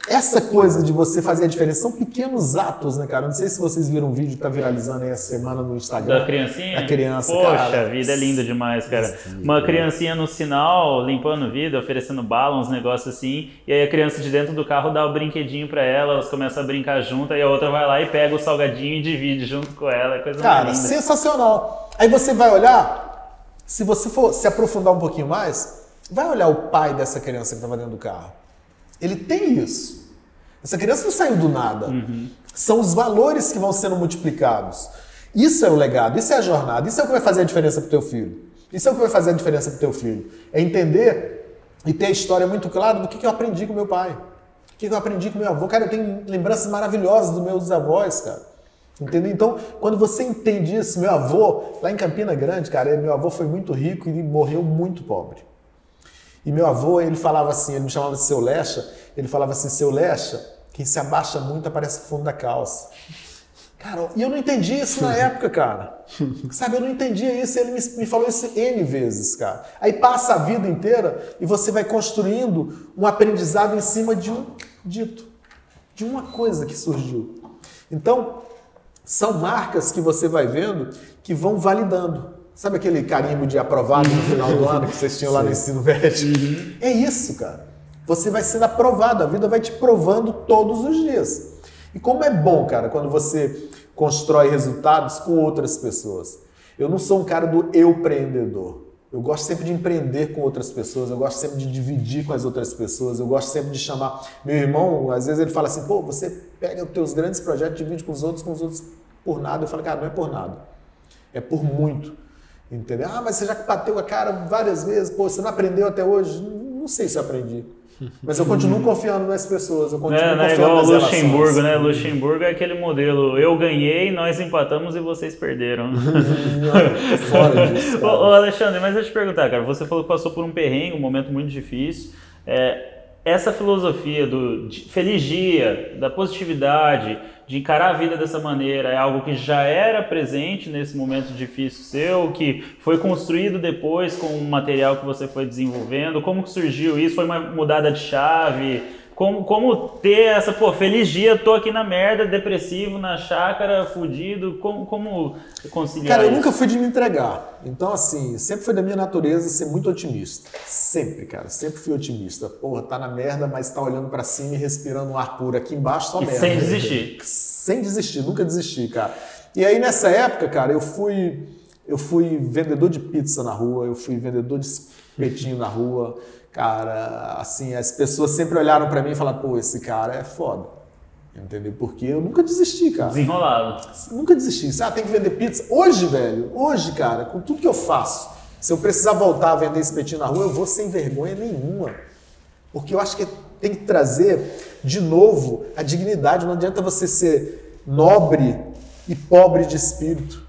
Essa coisa de você fazer a diferença são pequenos atos, né, cara? Não sei se vocês viram um vídeo que tá viralizando aí essa semana no Instagram. Da criancinha? A criança, Poxa cara. vida, é lindo demais, cara. Uma criancinha no sinal, limpando o vidro, oferecendo bala, uns negócios assim. E aí a criança de dentro do carro dá o brinquedinho pra ela, elas começam a brincar junto, aí a outra vai lá e pega o salgadinho e divide junto com ela. É coisa Cara, linda. sensacional. Aí você vai olhar, se você for se aprofundar um pouquinho mais, vai olhar o pai dessa criança que estava dentro do carro. Ele tem isso. Essa criança não saiu do nada. São os valores que vão sendo multiplicados. Isso é o legado, isso é a jornada, isso é o que vai fazer a diferença pro teu filho. Isso é o que vai fazer a diferença pro teu filho. É entender e ter a história muito clara do que que eu aprendi com meu pai. O que que eu aprendi com meu avô. Cara, eu tenho lembranças maravilhosas dos meus avós, cara. Entendeu? Então, quando você entende isso, meu avô, lá em Campina Grande, cara, meu avô foi muito rico e morreu muito pobre. E meu avô, ele falava assim, ele me chamava de seu Lecha, ele falava assim, seu Lecha, quem se abaixa muito aparece no fundo da calça. Cara, e eu não entendi isso na [laughs] época, cara. Sabe, eu não entendia isso, ele me, me falou isso N vezes, cara. Aí passa a vida inteira e você vai construindo um aprendizado em cima de um dito, de uma coisa que surgiu. Então, são marcas que você vai vendo que vão validando. Sabe aquele carimbo de aprovado no final do ano que vocês tinham lá no ensino médio? É isso, cara. Você vai sendo aprovado, a vida vai te provando todos os dias. E como é bom, cara, quando você constrói resultados com outras pessoas. Eu não sou um cara do eu empreendedor. Eu gosto sempre de empreender com outras pessoas, eu gosto sempre de dividir com as outras pessoas, eu gosto sempre de chamar. Meu irmão, às vezes ele fala assim: pô, você pega os teus grandes projetos, divide com os outros, com os outros por nada. Eu falo, cara, não é por nada, é por muito. Entendeu? Ah, mas você já bateu a cara várias vezes, pô, você não aprendeu até hoje? Não sei se eu aprendi. [laughs] Mas eu continuo confiando nas pessoas, eu continuo É, não é confiando igual nas Luxemburgo, relações. né? Luxemburgo é aquele modelo, eu ganhei, nós empatamos e vocês perderam. Não, [laughs] fora disso, [laughs] Ô, ô, Alexandre, mas deixa eu te perguntar, cara. Você falou que passou por um perrengue, um momento muito difícil. É, essa filosofia do feliz dia, da positividade, de encarar a vida dessa maneira, é algo que já era presente nesse momento difícil seu, que foi construído depois com o material que você foi desenvolvendo? Como que surgiu isso? Foi uma mudada de chave? Como, como ter essa, pô, feliz dia, tô aqui na merda, depressivo, na chácara, fudido, como, como conciliar Cara, eu isso? nunca fui de me entregar. Então, assim, sempre foi da minha natureza ser muito otimista. Sempre, cara. Sempre fui otimista. Porra, tá na merda, mas tá olhando pra cima e respirando um ar puro. Aqui embaixo só E merda. sem desistir. Sem desistir, nunca desisti, cara. E aí, nessa época, cara, eu fui, eu fui vendedor de pizza na rua, eu fui vendedor de espetinho na rua. Cara, assim, as pessoas sempre olharam pra mim e falaram, pô, esse cara é foda. Entendeu? Porque eu nunca desisti, cara. Desenrolado. Nunca desisti. Ah, tem que vender pizza. Hoje, velho, hoje, cara, com tudo que eu faço, se eu precisar voltar a vender espetinho na rua, eu vou sem vergonha nenhuma. Porque eu acho que tem que trazer de novo a dignidade. Não adianta você ser nobre e pobre de espírito.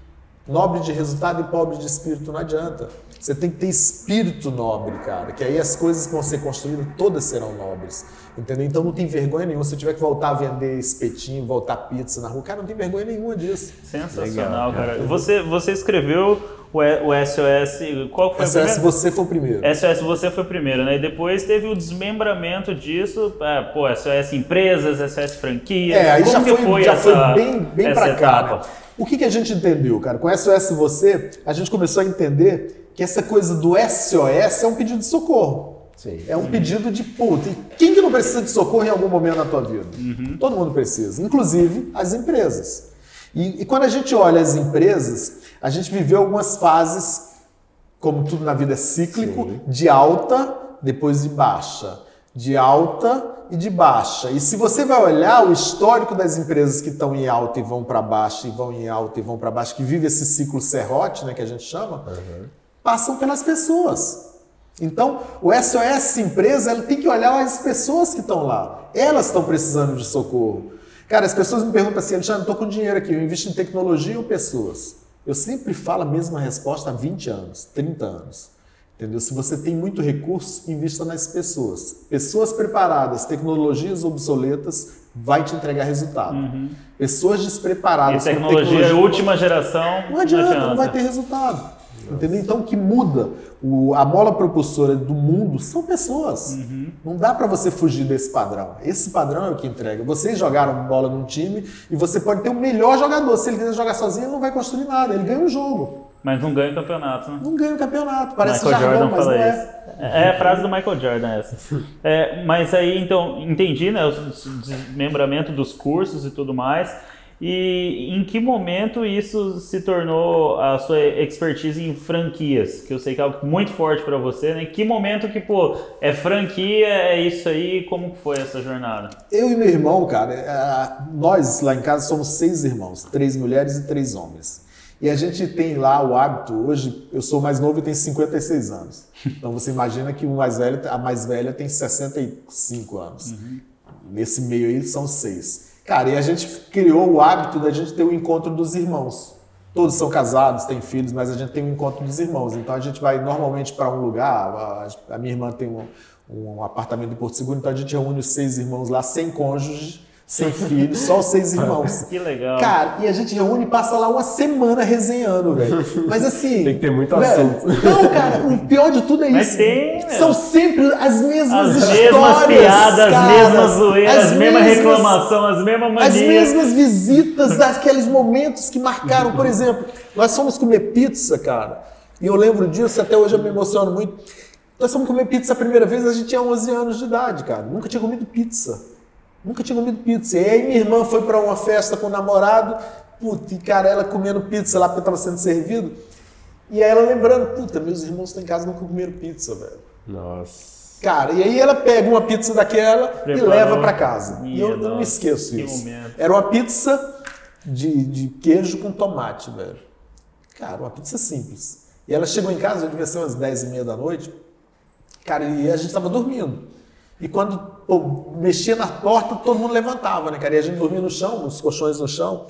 Nobre de resultado e pobre de espírito não adianta. Você tem que ter espírito nobre, cara. Que aí as coisas que vão ser construídas todas serão nobres. Entendeu? Então não tem vergonha nenhuma. Se eu tiver que voltar a vender espetinho, voltar pizza na rua, cara, não tem vergonha nenhuma disso. Sensacional, Legal, cara. Você, você escreveu o, SOS. Qual foi SOS o primeiro? Você foi o primeiro. SOS Você foi o primeiro, né? E depois teve o desmembramento disso. É, pô, SOS Empresas, SOS Franquias. É, aí Como já foi, foi, já essa, foi bem, bem pra cá. Né? O que, que a gente entendeu, cara? Com SOS Você, a gente começou a entender que essa coisa do SOS é um pedido de socorro. Sim. É um pedido de puta. E quem que não precisa de socorro em algum momento na tua vida? Uhum. Todo mundo precisa, inclusive as empresas. E, e, quando a gente olha as empresas, a gente viveu algumas fases, como tudo na vida é cíclico, Sim. de alta, depois de baixa. De alta e de baixa. E se você vai olhar o histórico das empresas que estão em alta e vão para baixo, e vão em alta e vão para baixo, que vive esse ciclo serrote, né, que a gente chama, uhum passam pelas pessoas. Então, o SOS empresa ela tem que olhar as pessoas que estão lá. Elas estão precisando de socorro. Cara, as pessoas me perguntam assim, Alexandre, estou com dinheiro aqui, eu invisto em tecnologia ou pessoas? Eu sempre falo a mesma resposta há 20 anos, 30 anos. Entendeu? Se você tem muito recurso, invista nas pessoas. Pessoas preparadas, tecnologias obsoletas, vai te entregar resultado. Uhum. Pessoas despreparadas. E tecnologia, tecnologia última geração. Não adianta, não, adianta. não vai ter resultado. Entendeu? Então, o que muda o, a mola propulsora do mundo são pessoas. Uhum. Não dá para você fugir desse padrão. Esse padrão é o que entrega. Vocês jogaram bola num time e você pode ter o melhor jogador. Se ele quiser jogar sozinho, ele não vai construir nada. Ele ganha um jogo. Mas não ganha o campeonato, né? Não ganha o campeonato. Parece Michael jargão, Jordan mas não é. Isso. É a frase do Michael Jordan essa. É, mas aí, então, entendi, né? O desmembramento dos cursos e tudo mais. E em que momento isso se tornou a sua expertise em franquias? Que eu sei que é algo muito forte para você, né? Em que momento que, pô, é franquia, é isso aí? Como foi essa jornada? Eu e meu irmão, cara, é, nós lá em casa somos seis irmãos, três mulheres e três homens. E a gente tem lá o hábito, hoje eu sou mais novo e tenho 56 anos. Então você imagina que o mais velho, a mais velha tem 65 anos. Uhum. Nesse meio aí são seis. Cara, e a gente criou o hábito da gente ter o encontro dos irmãos. Todos são casados, têm filhos, mas a gente tem o encontro dos irmãos. Então a gente vai normalmente para um lugar. A, minha irmã tem um, um apartamento em Porto Seguro, então a gente reúne os seis irmãos lá, sem cônjuge sem filhos, só os seis irmãos. [laughs] Que legal. Cara, e a gente reúne e passa lá uma semana resenhando, velho. Mas assim. Tem que ter muito velho, assunto. Não, cara, o pior de tudo é Mas isso. Tem, São sempre as mesmas as histórias. As mesmas piadas, cara, as mesmas zoeiras, as mesmas reclamação, as mesmas manias. As mesmas visitas daqueles momentos que marcaram. Por exemplo, nós fomos comer pizza, cara. E eu lembro disso, até hoje eu me emociono muito. Nós fomos comer pizza a primeira vez, a gente tinha 11 anos de idade, cara. Nunca tinha comido pizza. Nunca tinha comido pizza. E aí minha irmã foi para uma festa com o namorado, puta, e cara, ela comendo pizza lá porque estava sendo servido. E aí ela lembrando, puta, meus irmãos estão em casa nunca comeram pizza, velho. Nossa. Cara, e aí ela pega uma pizza daquela Preparou. e leva para casa. e eu não me esqueço isso. Momento. Era uma pizza de, de queijo com tomate, velho. Cara, uma pizza simples. E ela chegou em casa, devia ser umas 10 e meia da noite. Cara, e a gente estava dormindo. E quando pô, mexia na porta, todo mundo levantava, né, cara? E a gente dormia no chão, os colchões no chão.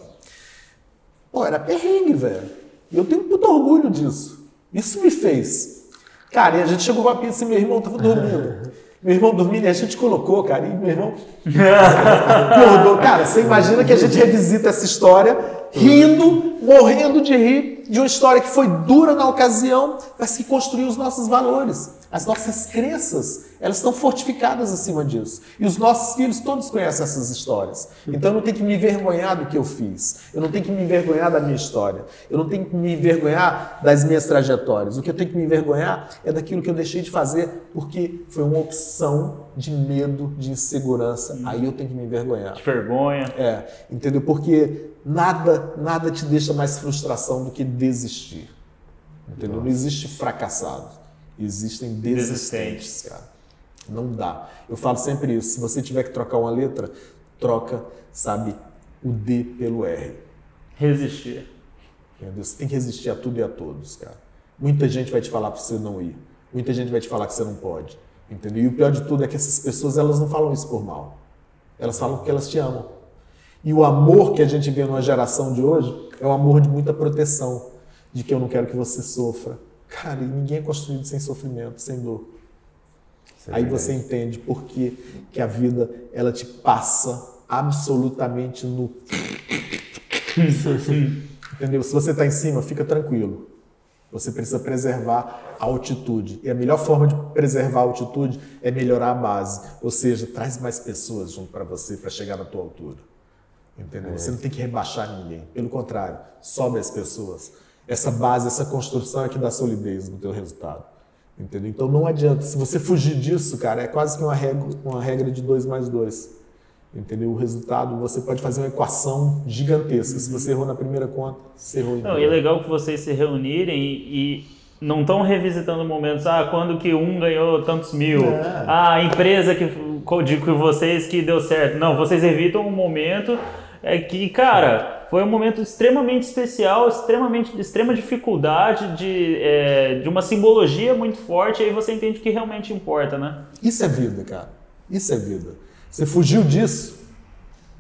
Pô, era perrengue, velho. E eu tenho muito orgulho disso. Isso me fez. Cara, e a gente chegou com a pizza e meu irmão tava dormindo. [laughs] Meu irmão dormindo e a gente colocou, cara, e meu irmão acordou. [laughs] Cara, você imagina que a gente revisita essa história rindo, morrendo de rir de uma história que foi dura na ocasião, mas que construiu os nossos valores. As nossas crenças, elas estão fortificadas acima disso. E os nossos filhos todos conhecem essas histórias. Então eu não tenho que me envergonhar do que eu fiz. Eu não tenho que me envergonhar da minha história. Eu não tenho que me envergonhar das minhas trajetórias. O que eu tenho que me envergonhar é daquilo que eu deixei de fazer porque foi uma opção de medo, de insegurança. Hum. Aí eu tenho que me envergonhar. De vergonha. É, entendeu? Porque nada, nada te deixa mais frustração do que desistir. Entendeu? Não existe fracassado. Existem desistentes, cara. Não dá. Eu falo sempre isso. Se você tiver que trocar uma letra, troca, sabe, o D pelo R. Resistir. Entendeu? Você tem que resistir a tudo e a todos, cara. Muita gente vai te falar para você não ir. Muita gente vai te falar que você não pode. Entendeu? E o pior de tudo é que essas pessoas elas não falam isso por mal. Elas falam porque elas te amam. E o amor que a gente vê numa geração de hoje é um amor de muita proteção, de que eu não quero que você sofra, Cara, e ninguém é construído sem sofrimento, sem dor. Aí você entende por que, que a vida ela te passa absolutamente no. [laughs] Entendeu? Se você está em cima, fica tranquilo. Você precisa preservar a altitude. E a melhor forma de preservar a altitude é melhorar a base. Ou seja, traz mais pessoas junto para você para chegar na tua altura. Entendeu? É. Você não tem que rebaixar ninguém. Pelo contrário, sobe as pessoas. Essa base, essa construção é que dá solidez no teu resultado. Entendeu? Então não adianta. Se você fugir disso, cara, é quase que uma regra, uma regra de 2 mais 2. Entendeu? O resultado, você pode fazer uma equação gigantesca. Se você errou na primeira conta, você errou em Não, e é legal que vocês se reunirem e, e não estão revisitando momentos. Ah, quando que um ganhou tantos mil? É. Ah, a empresa que, de que vocês que deu certo. Não, vocês evitam um momento é que, cara, foi um momento extremamente especial, extremamente de extrema dificuldade, de, é, de uma simbologia muito forte, e aí você entende o que realmente importa, né? Isso é vida, cara. Isso é vida. Você fugiu disso,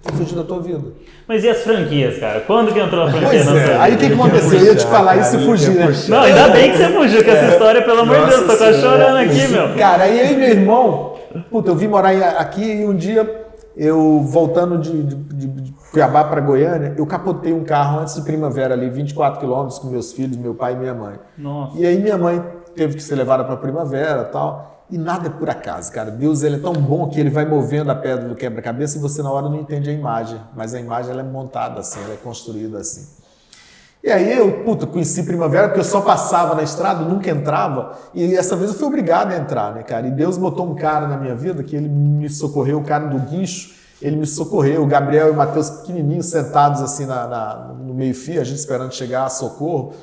você fugiu da tua vida. Mas e as franquias, cara? Quando que entrou a franquia pois na é. Aí o que, que aconteceu? Eu ia te falar isso e fugir, né? Não, ainda bem que você fugiu, que é. essa história, pelo amor de Deus, tô quase chorando aqui, meu. Cara, aí aí meu irmão, puta, eu vim morar aqui e um dia eu voltando de, de, de Cuiabá para Goiânia, eu capotei um carro antes de primavera ali, 24 quilômetros com meus filhos, meu pai e minha mãe. Nossa. E aí minha mãe teve que ser levada para primavera tal. E nada é por acaso, cara. Deus ele é tão bom que ele vai movendo a pedra do quebra-cabeça e você na hora não entende a imagem. Mas a imagem ela é montada assim, ela é construída assim. E aí eu, puta, conheci primavera porque eu só passava na estrada, nunca entrava. E essa vez eu fui obrigado a entrar, né, cara? E Deus botou um cara na minha vida que ele me socorreu, o cara do guincho, ele me socorreu. O Gabriel e o Matheus pequenininhos sentados assim na, na no meio-fio, a gente esperando chegar a socorro.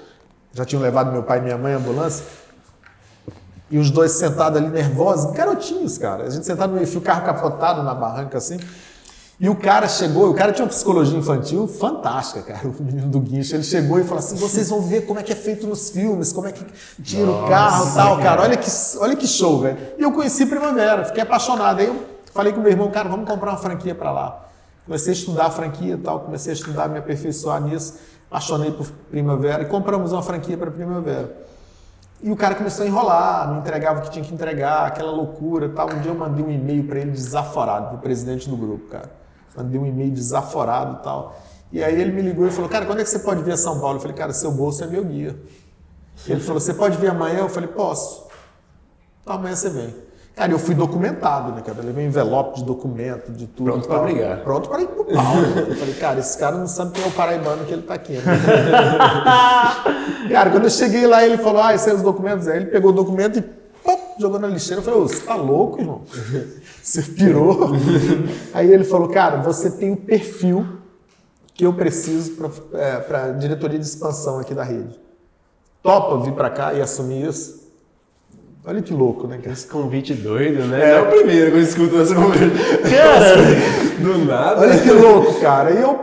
Já tinham levado meu pai e minha mãe à ambulância. E os dois sentados ali nervosos, garotinhos, cara. A gente sentado no meio-fio, o carro capotado na barranca assim. E o cara chegou, o cara tinha uma psicologia infantil fantástica, cara, o menino do guincho. Ele chegou e falou assim: vocês vão ver como é que é feito nos filmes, como é que tira Nossa, o carro e tal, cara. Olha que, olha que show, velho. E eu conheci Primavera, fiquei apaixonado. Aí eu falei com meu irmão, cara, vamos comprar uma franquia para lá. Comecei a estudar a franquia e tal, comecei a estudar, me aperfeiçoar nisso, apaixonei por Primavera e compramos uma franquia para Primavera. E o cara começou a enrolar, não entregava o que tinha que entregar, aquela loucura tal. Um dia eu mandei um e-mail para ele desaforado, pro presidente do grupo, cara. Mandei um e-mail desaforado e tal. E aí ele me ligou e falou, cara, quando é que você pode vir a São Paulo? Eu falei, cara, seu bolso é meu guia. Ele falou, você pode vir amanhã? Eu falei, posso. Então amanhã você vem. Cara, eu fui documentado, né, cara? Eu levei um envelope de documento, de tudo. Pronto para brigar. Pronto para ir pro pau. Né? Eu falei, cara, esse cara não sabe quem é o paraibano que ele tá aqui. Né? [laughs] cara, quando eu cheguei lá, ele falou, ah, esses são os documentos. Aí ele pegou o documento e pop, jogou na lixeira. Eu falei, você tá louco, irmão? Você pirou? [laughs] Aí ele falou, cara, você tem o perfil que eu preciso para é, a diretoria de expansão aqui da rede. Topa vir para cá e assumir isso? Olha que louco, né? Esse convite doido, né? É, é o primeiro que eu escuto essa conversa. Cara, [laughs] do nada. Olha que louco, cara. E eu,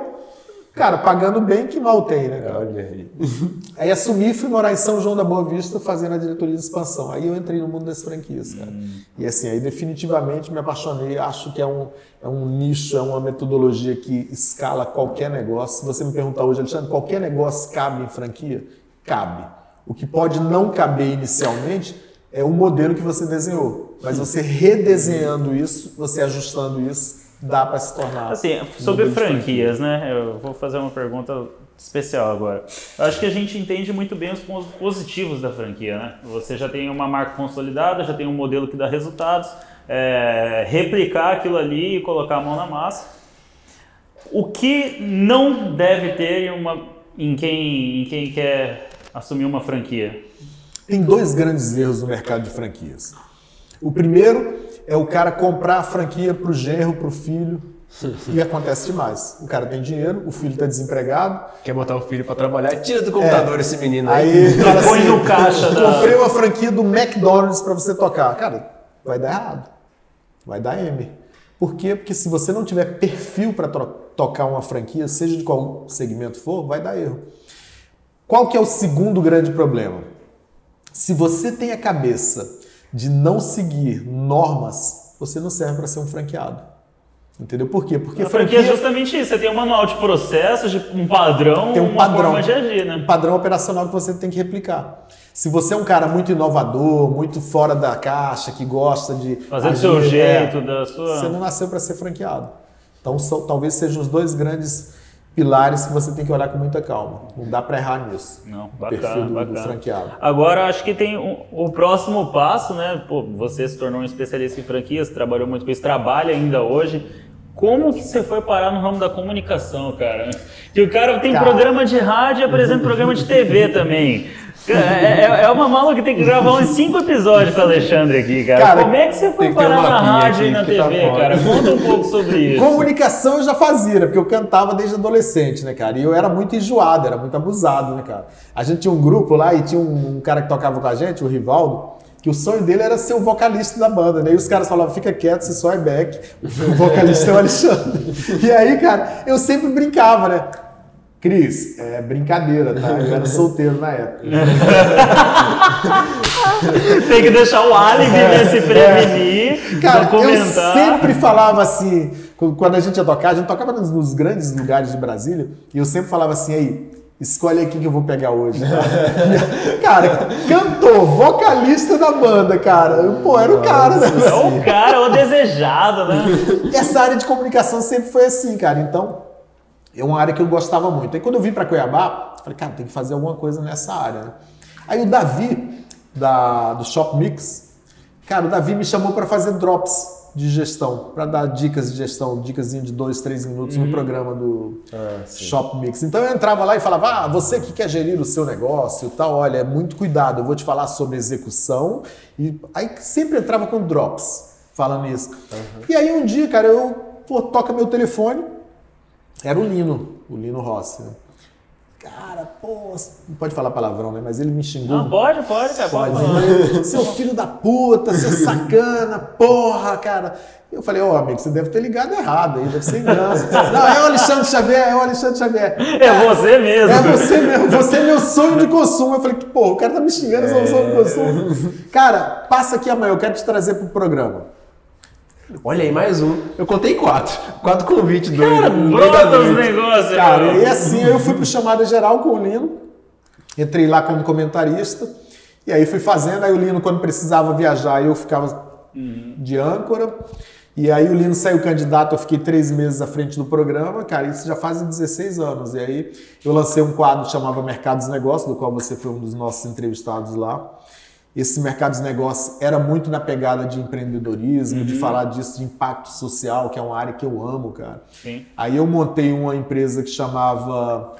cara, pagando bem, que mal tem, né? Cara? Olha aí. [laughs] Aí assumi e fui morar em São João da Boa Vista fazendo a diretoria de expansão. Aí eu entrei no mundo das franquias, cara. Hum. E assim, aí definitivamente me apaixonei. Acho que é um, é um nicho, é uma metodologia que escala qualquer negócio. Se você me perguntar hoje, Alexandre, qualquer negócio cabe em franquia? Cabe. O que pode não caber inicialmente é o modelo que você desenhou. Mas você redesenhando isso, você ajustando isso, dá para se tornar. Assim, sobre franquias, né? Eu vou fazer uma pergunta especial agora. Eu acho que a gente entende muito bem os pontos positivos da franquia, né? Você já tem uma marca consolidada, já tem um modelo que dá resultados, é, replicar aquilo ali e colocar a mão na massa. O que não deve ter em, uma, em, quem, em quem quer assumir uma franquia? Tem dois grandes erros no mercado de franquias. O primeiro é o cara comprar a franquia para o genro, para o filho, e acontece demais. O cara tem dinheiro, o filho está desempregado. Quer botar o filho para trabalhar, tira do computador é. esse menino aí. Aí fala assim, põe no caixa. Comprei uma franquia do McDonald's para você tocar. Cara, vai dar errado. Vai dar M. Por quê? Porque se você não tiver perfil para tocar uma franquia, seja de qual segmento for, vai dar erro. Qual que é o segundo grande problema? Se você tem a cabeça de não seguir normas, você não serve para ser um franqueado. Entendeu? Por quê? Porque a franquia, é justamente isso. Você tem um manual de processos, um padrão, tem um uma padrão, forma de agir, né? Um padrão operacional que você tem que replicar. Se você é um cara muito inovador, muito fora da caixa, que gosta de fazer do seu jeito, é, da sua. Você não nasceu para ser franqueado. Então, talvez sejam os dois grandes pilares que você tem que olhar com muita calma. Não dá para errar nisso. Não, bacana, perfil do, bacana. do franqueado. Agora, acho que tem um, o próximo passo, né? Pô, você se tornou um especialista em franquias, trabalhou muito com isso, trabalha ainda hoje. Como que você foi parar no ramo da comunicação, cara? Que o cara tem cara. programa de rádio e apresenta programa de TV [laughs] também. É, é, é, uma maluca que tem que gravar uns cinco episódios com o Alexandre aqui, cara. cara Como é que você foi parar na rádio e na TV, tá cara? Conta um pouco sobre isso. Comunicação eu já fazia, porque eu cantava desde adolescente, né, cara? E eu era muito enjoado, era muito abusado, né, cara? A gente tinha um grupo lá e tinha um, um cara que tocava com a gente, o Rivaldo, que o sonho dele era ser o vocalista da banda, né? E os caras falavam, fica quieto, você só é back, o vocalista é o Alexandre. [laughs] E aí, cara, eu sempre brincava, né? Cris, é brincadeira, tá? Eu era solteiro na época. [laughs] Tem que deixar o álibi, né? Se prevenir. É. Cara, eu sempre falava assim, quando a gente ia tocar, a gente tocava nos, nos grandes lugares de Brasília, e eu sempre falava assim, aí, Escolhe aí quem que eu vou pegar hoje. [laughs] cara, cantor, vocalista da banda, cara. Pô, era o cara, né? É o cara, o desejado, né? Essa área de comunicação sempre foi assim, cara. Então, é uma área que eu gostava muito. Aí quando eu vim para Cuiabá, falei, cara, tem que fazer alguma coisa nessa área. Né? Aí o Davi, da, do Shop Mix, cara, o Davi me chamou para fazer drops de gestão, para dar dicas de gestão, dicas de dois, três minutos uhum. no programa do ah, Shop Mix. Então eu entrava lá e falava: Ah, você que quer gerir o seu negócio tal, olha, é muito cuidado, eu vou te falar sobre execução. E aí sempre entrava com drops falando isso. Uhum. E aí um dia, cara, eu pô, toca meu telefone, era o Lino, o Lino Rossi. Né? Cara, pô, não pode falar palavrão, né? Mas ele me xingou. Não, pode, pode, cara, pode. pode. [laughs] Seu filho da puta, seu sacana, porra, cara. Eu falei, ô oh, amigo, você deve ter ligado errado aí, deve ser engano. [laughs] Não, é o Alexandre Xavier, é o Alexandre Xavier. É você mesmo. É você mesmo, você é meu sonho de consumo. Eu falei, pô, o cara tá me xingando, é... sonho de consumo. Cara, passa aqui amanhã, eu quero te trazer pro programa. Olha aí, mais um. Eu contei quatro. Quatro convites do Cara, brota os negócios, cara. E assim, eu fui pro chamada geral com o Lino. Entrei lá como comentarista. E aí fui fazendo. Aí o Lino, quando precisava viajar, eu ficava uhum. de âncora. E aí o Lino saiu candidato, eu fiquei três meses à frente do programa, cara, isso já faz 16 anos. E aí eu lancei um quadro que chamava Mercados Negócios, do qual você foi um dos nossos entrevistados lá esse mercado de negócios era muito na pegada de empreendedorismo, uhum. de falar disso, de impacto social, que é uma área que eu amo, cara. Sim. Aí eu montei uma empresa que chamava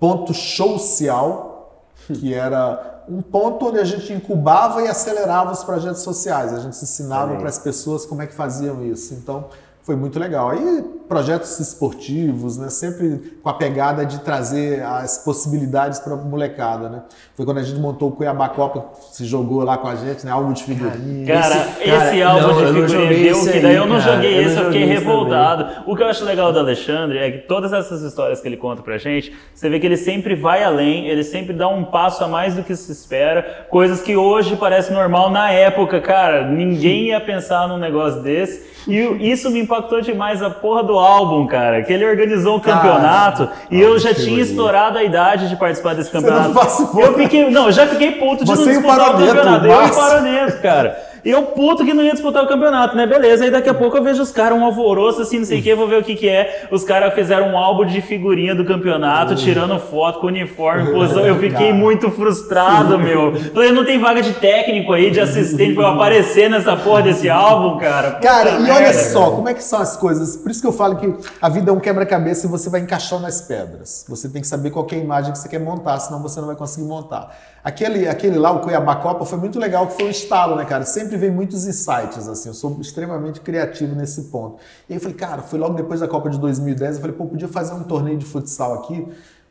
Ponto Social, que era um ponto onde a gente incubava e acelerava os projetos sociais. A gente ensinava para as pessoas como é que faziam isso. Então, foi muito legal. Aí projetos esportivos, né? Sempre com a pegada de trazer as possibilidades para a molecada, né? Foi quando a gente montou o Cuiabá Copa, se jogou lá com a gente, né? Álbum de figurinha. Cara, esse, esse álbum não, de figurinha deu que daí eu não cara, joguei eu esse, eu fiquei revoltado. Também. O que eu acho legal do Alexandre é que todas essas histórias que ele conta pra gente, você vê que ele sempre vai além, ele sempre dá um passo a mais do que se espera, coisas que hoje parece normal na época, cara, ninguém ia pensar num negócio desse. E isso me impactou demais a porra do álbum, cara. Que ele organizou um campeonato cara, e eu já tinha estourado a idade de participar desse campeonato. Você não eu fiquei, não, eu já fiquei puto de Você não disputar o campeonato. Eu e o cara. E eu puto que não ia disputar o campeonato, né? Beleza, aí daqui a pouco eu vejo os caras um alvoroço, assim, não sei o que, vou ver o que que é. Os caras fizeram um álbum de figurinha do campeonato, tirando foto com uniforme, posição. Eu fiquei muito frustrado, meu. Falei, não tem vaga de técnico aí, de assistente pra eu aparecer nessa porra desse álbum, cara. Puta cara, e olha só, como é que são as coisas. Por isso que eu falo que a vida é um quebra-cabeça e você vai encaixando nas pedras. Você tem que saber qual é a imagem que você quer montar, senão você não vai conseguir montar. Aquele, aquele lá, o Cuiabá Copa, foi muito legal, que foi um estalo, né, cara? Sempre vem muitos insights, assim, eu sou extremamente criativo nesse ponto. E aí eu falei, cara, foi logo depois da Copa de 2010, eu falei, pô, podia fazer um torneio de futsal aqui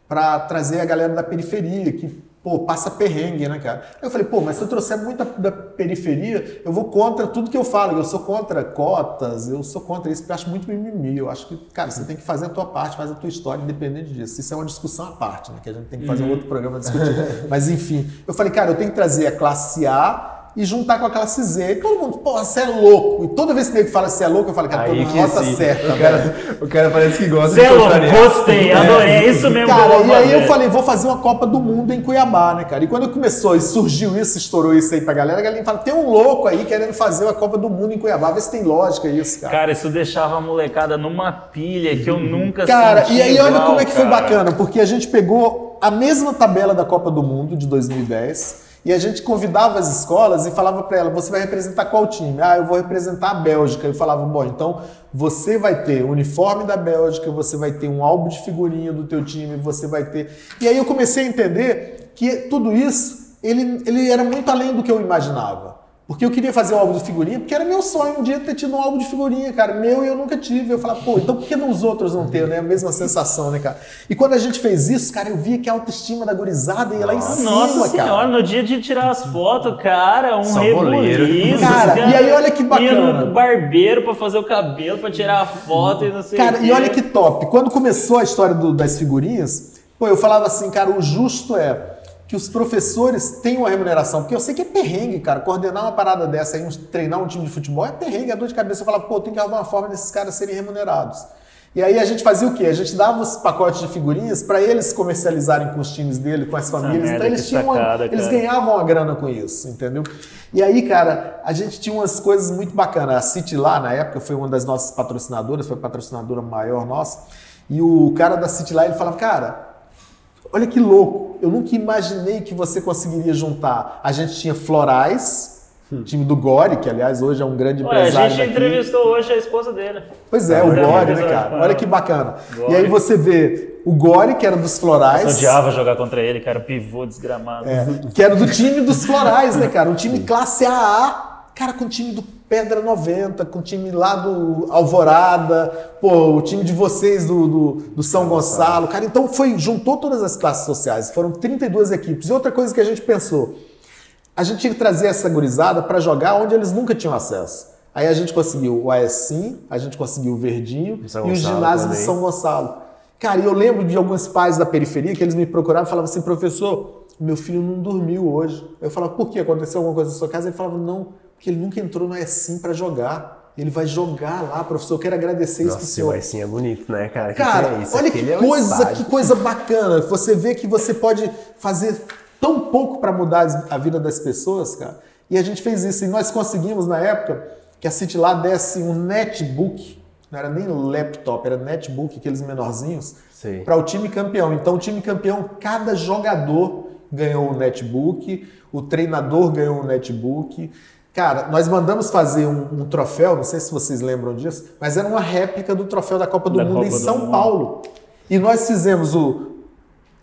para trazer a galera da periferia, que pô, passa perrengue, né, cara? Aí eu falei, pô, mas se eu trouxer muita da periferia, eu vou contra tudo que eu falo. Eu sou contra cotas, eu sou contra isso, porque eu acho muito mimimi. Eu acho que, cara, você tem que fazer a tua parte, fazer a tua história, independente disso. Isso é uma discussão à parte, né? Que a gente tem que fazer uhum. um outro programa discutir. mas, enfim, eu falei, cara, eu tenho que trazer a classe A e juntar com a classe Z. E todo mundo, pô, você é louco. E toda vez que ele fala você é louco, eu falo, cara, tô Aí na que rota sim. certa. O cara, o cara parece que gosta Zé de louco, contrariar. gostei, adorei, é isso mesmo que eu Cara, e aí eu falei, vou fazer uma Copa do Mundo em Cuiabá, né, cara? E quando começou e surgiu isso, estourou isso aí pra galera, a galera fala, tem um louco aí querendo fazer uma Copa do Mundo em Cuiabá, vê se tem lógica isso, cara. Cara, isso deixava a molecada numa pilha que eu nunca Cara, senti e aí olha igual, como é que foi cara. bacana, porque a gente pegou a mesma tabela da Copa do Mundo de 2010 e a gente convidava as escolas e falava pra ela, você vai representar qual time? Ah, eu vou representar a Bélgica. Eu falava, bom, então você vai ter o uniforme da Bélgica, você vai ter um álbum de figurinha do teu time, você vai ter... E aí eu comecei a entender que tudo isso, ele, ele era muito além do que eu imaginava. Porque eu queria fazer um álbum de figurinha, porque era meu sonho um dia ter tido um álbum de figurinha, cara. Meu e eu nunca tive. Eu falava, pô, então por que não os outros não ter, né? A mesma sensação, né, cara? E quando a gente fez isso, cara, eu via que a autoestima da gurizada ia lá em cima, Nossa senhora, cara. no dia de tirar as fotos, cara, um Só boleiro. rebuliço. [laughs] Cara, os e aí olha que Ia bacana. no barbeiro pra fazer o cabelo, pra tirar a foto e não sei Cara, o e olha que top. Quando começou a história do- das figurinhas, pô, eu falava assim, cara, o justo é que os professores tenham uma remuneração. Porque eu sei que é perrengue, cara. Coordenar uma parada dessa aí, treinar um time de futebol é perrengue, é dor de cabeça. Eu falava, pô, tem que arrumar uma forma desses caras serem remunerados. E aí a gente fazia o quê? A gente dava os pacotes de figurinhas para eles comercializarem com os times dele, com as famílias. então eles tinham uma- sacada, eles cara. ganhavam uma grana com isso, entendeu? E aí, cara, a gente tinha umas coisas muito bacanas. A City lá, na época, foi uma das nossas patrocinadoras, foi a patrocinadora maior nossa. E o cara da City lá, ele falava, cara, olha que louco, eu nunca imaginei que você conseguiria juntar. A gente tinha Florais, time do Gore, que aliás hoje é um grande Ué, a empresário gente daqui. entrevistou hoje a esposa dele. Pois é, o Grande Gore, né, empresário. cara? Olha que bacana. Gore. E aí você vê o Gore, que era dos Florais. Eu odiava jogar contra ele, cara, pivô desgramado. É, que era do time dos Florais, né, cara? Um time classe AA, cara, com o time do Pedra 90, com o time lá do Alvorada, pô, o time de vocês do, do, do São Gonçalo, cara. Então foi, juntou todas as classes sociais, foram 32 equipes. E outra coisa que a gente pensou, a gente tinha que trazer essa gurizada para jogar onde eles nunca tinham acesso. Aí a gente conseguiu o AESIM, a gente conseguiu o Verdinho São e o ginásio de também. São Gonçalo. Cara, e eu lembro de alguns pais da periferia que eles me procuravam e falavam assim, professor, meu filho não dormiu hoje. Eu falava, por quê? Aconteceu alguma coisa na sua casa? Ele falava, não, porque ele nunca entrou no AESIM para jogar. Ele vai jogar lá, professor. Eu quero agradecer isso pro Nossa, senhor. o Aicinho é bonito, né, cara? Cara, que é isso? olha Aquele que é um coisa, estádio. que coisa bacana. Você vê que você pode fazer tão pouco para mudar a vida das pessoas, cara. E a gente fez isso. E nós conseguimos, na época, que a City lá desse um netbook, não era nem laptop, era netbook, aqueles menorzinhos, para o time campeão. Então, o time campeão, cada jogador ganhou um netbook, o treinador ganhou um netbook. Cara, nós mandamos fazer um, um troféu, não sei se vocês lembram disso, mas era uma réplica do troféu da Copa do Da Mundo Copa em São Mundo. Paulo. E nós fizemos o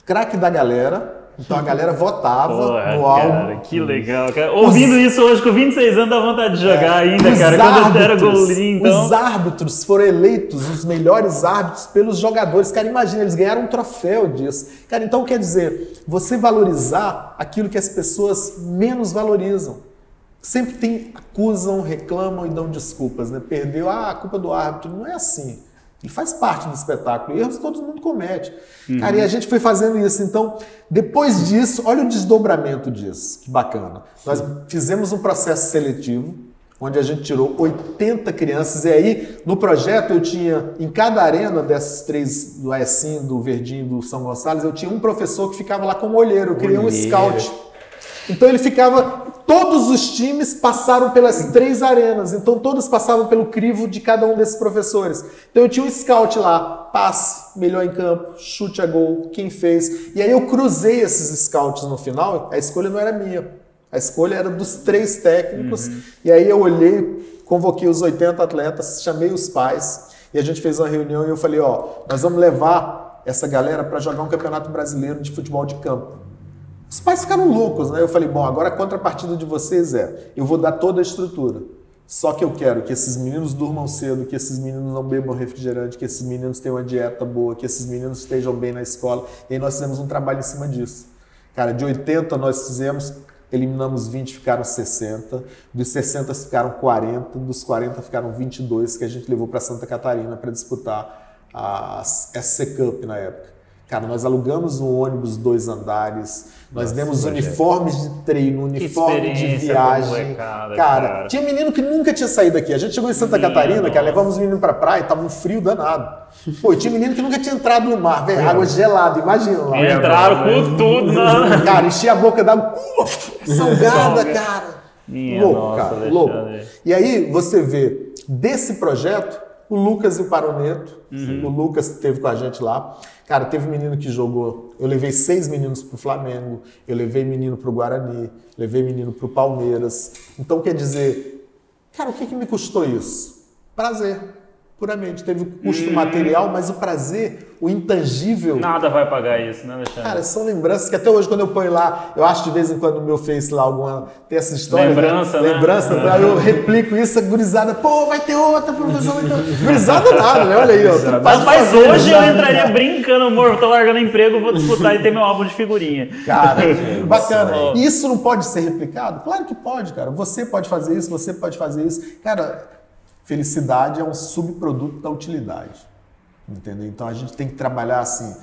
craque da galera. Então a galera votava Porra, no cara, álbum. que legal, cara. Ouvindo isso hoje com 26 anos dá vontade de jogar ainda, Os cara. Quando eu era árbitros- golinho, então. Os árbitros foram eleitos os melhores árbitros pelos jogadores. Cara, imagina, eles ganharam um troféu disso. Cara, então quer dizer, você valorizar aquilo que as pessoas menos valorizam. Sempre tem, acusam, reclamam e dão desculpas, né? Perdeu, ah, a culpa do árbitro. Não é assim. Ele faz parte do espetáculo. Erros todo mundo comete. Cara, e a gente foi fazendo isso. Então, depois disso, olha o desdobramento disso. Que bacana. Nós fizemos um processo seletivo, onde a gente tirou 80 crianças. E aí, no projeto, eu tinha, em cada arena dessas três, do Aecim, do Verdinho e do São Gonçalo, eu tinha um professor que ficava lá como olheiro. Eu criei um scout. Então ele ficava. Todos os times passaram pelas três arenas, então todos passavam pelo crivo de cada um desses professores. Então eu tinha um scout lá, passe, melhor em campo, chute a gol, quem fez. E aí eu cruzei esses scouts no final, a escolha não era minha. A escolha era dos três técnicos. E aí eu olhei, convoquei os 80 atletas, chamei os pais e a gente fez uma reunião e eu falei, ó, nós vamos levar essa galera para jogar um campeonato brasileiro de futebol de campo. Os pais ficaram loucos, né? Eu falei, bom, agora a contrapartida de vocês é, eu vou dar toda a estrutura. Só que eu quero que esses meninos durmam cedo, que esses meninos não bebam refrigerante, que esses meninos tenham uma dieta boa, que esses meninos estejam bem na escola. E aí nós fizemos um trabalho em cima disso. Cara, de 80 nós fizemos, eliminamos 20, ficaram 60. Dos 60 ficaram 40, dos 40 ficaram 22 que a gente levou para Santa Catarina para disputar a SC Cup na época. Cara, nós alugamos um ônibus dois andares, nós Nossa, demos projeto. uniformes de treino, uniforme de viagem. molecada, cara, cara. tinha menino que nunca tinha saído daqui. A gente chegou em Santa Minha Catarina, cara, nossa. levamos os meninos pra praia, tava um frio danado. Pô, e tinha menino que nunca tinha entrado no mar, velho, água gelada, imagina lá. Entraram com tudo, né? Cara, enchia a boca d'água, salgada, cara. Minha louco, nossa, cara, Alexandre. louco. E aí você vê desse projeto o Lucas e o Paroneto. Uhum. O Lucas esteve com a gente lá. Cara, teve menino que jogou. Eu levei seis meninos pro Flamengo, eu levei menino pro Guarani, levei menino pro Palmeiras. Então quer dizer, cara, o que, que me custou isso? Prazer, puramente. Teve Uhum. custo material, mas o prazer, o intangível. Nada vai pagar isso, né, Alexandre? Cara, são lembranças que até hoje, quando eu ponho lá, eu acho de vez em quando no meu Face lá alguma. Tem essa história. Lembrança, né? Lembrança, aí eu replico isso, a gurizada, pô, vai ter outra, professor, vai ter. [laughs] Gurizada nada, né? Olha aí, ó. de Mas família hoje já, eu né, entraria cara? brincando, amor, tô largando emprego, vou disputar e ter meu álbum de figurinha. Cara, [laughs] bacana. E isso não pode ser replicado? Claro que pode, cara. Você pode fazer isso, você pode fazer isso. Cara, felicidade é um subproduto da utilidade. Entendeu? Então a gente tem que trabalhar assim.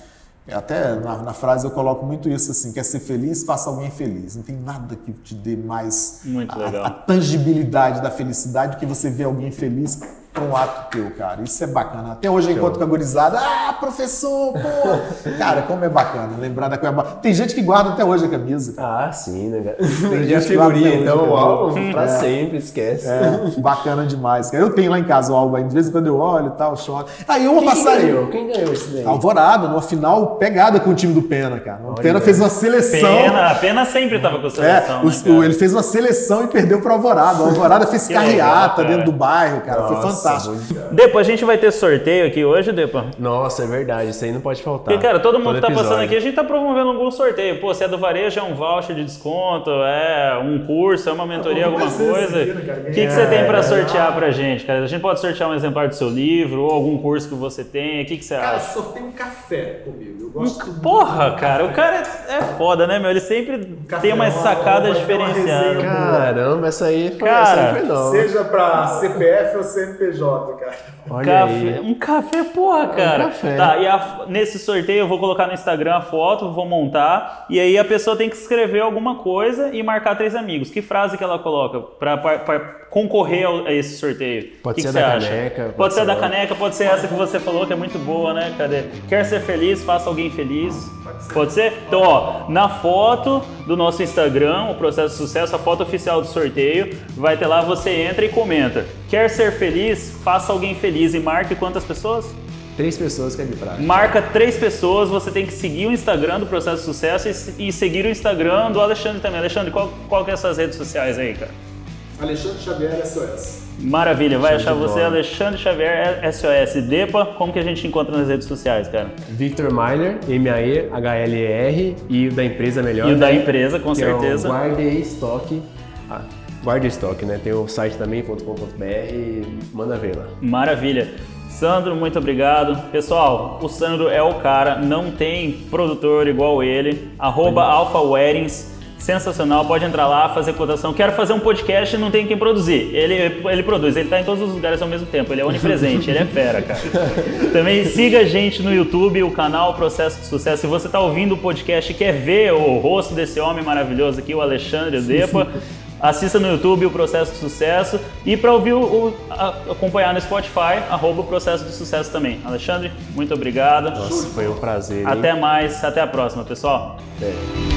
Até na, na frase eu coloco muito isso assim: quer ser feliz, faça alguém feliz. Não tem nada que te dê mais a- a tangibilidade da felicidade que você vê alguém feliz com um ato teu, cara. Isso é bacana. Até hoje eu encontro com a gurizada, ah, professor, pô. [laughs] Cara, como é bacana lembrar da coisa. Tem gente que guarda até hoje a camisa. Ah, sim, né, cara? Tem Perdi [laughs] a gente que figurinha, então né? o álbum pra É. sempre, esquece. É, bacana demais. cara. Eu tenho lá em casa o álbum aí, de vez em quando eu olho e tal, choro. Aí uma Quem que passagem. ganhou? Quem ganhou esse daí? Alvorada, numa final pegada com o time do Pena, cara. O Olha. Pena fez uma seleção. Pena, a Pena sempre tava com a É, seleção, o- né, cara? o- ele fez uma seleção e perdeu pro Alvorada. O Alvorada fez carreata legal, dentro do bairro, cara. Foi Nossa, fantástico. muito- Depois a gente vai ter sorteio aqui hoje, Depa. Nossa, é verdade, isso aí não pode faltar. Porque, cara, todo mundo que tá passando episódio. aqui, a gente tá promovendo algum sorteio. Pô, se é do varejo, é um voucher de desconto, é um curso, é uma mentoria, alguma coisa. cara? O que, que você tem pra sortear pra gente, cara? A gente pode sortear um exemplar do seu livro ou algum curso que você tem. O que, que você acha? só tem um café comigo. Eu Um- Porra, cara, o cara é, é foda, né, meu? Ele sempre tem umas uma- sacadas diferenciadas. Caramba, essa aí foi, Cara, essa aí foi nova. Seja pra CPF ou CNPJ, cara. Olha Café- aí. um café, porra, cara. café. Tá, e a- nesse sorteio eu vou colocar no Instagram a foto, vou montar, e aí a pessoa tem que escrever alguma coisa e marcar três amigos. Que frase que ela coloca pra concorrer a esse sorteio? Pode que ser que da caneca, Pode, pode ser ser da caneca, pode ser essa que você falou, que é muito boa, né? Cadê? Quer ser feliz, faça alguém feliz. Pode ser? Então, ó, na foto do nosso Instagram, o processo de sucesso, a foto oficial do sorteio, vai ter lá, você entra e comenta. Quer ser feliz? Faça alguém feliz e marque quantas pessoas? Três pessoas que é de praxe. Marca três pessoas, você tem que seguir o Instagram do Processo de Sucesso e, e seguir o Instagram do Alexandre também. Alexandre, qual, qual que é as suas redes sociais aí, cara? Alexandre Xavier SOS. Maravilha, vai achar você, bola. Alexandre Xavier, SOS Depa. Como que a gente encontra nas redes sociais, cara? Victor Myler, M-A-E-H-L-E-R, e o da empresa melhor. E o da né? empresa, com que é certeza. Guarda Stock. Ah, Guarda Stock, né? Tem o site também, .com.br, manda ver lá. Maravilha. Sandro, muito obrigado. Pessoal, o Sandro é o cara, não tem produtor igual ele. Arroba Alpha Weddings. Sensacional, pode entrar lá, fazer cotação. Quero fazer um podcast e não tem quem produzir. Ele, ele produz, ele tá em todos os lugares ao mesmo tempo. Ele é onipresente, ele é fera, cara. [laughs] Também siga a gente no YouTube, o canal Processo de Sucesso. Se você tá ouvindo o podcast e quer ver o rosto desse homem maravilhoso aqui, o Alexandre Depa, [laughs] Assista no YouTube o Processo de Sucesso e para ouvir o, o- a- acompanhar no Spotify, arroba o Processo de Sucesso também. Alexandre, muito obrigado. Nossa, foi um prazer. hein? Até mais, até a próxima, pessoal. Até.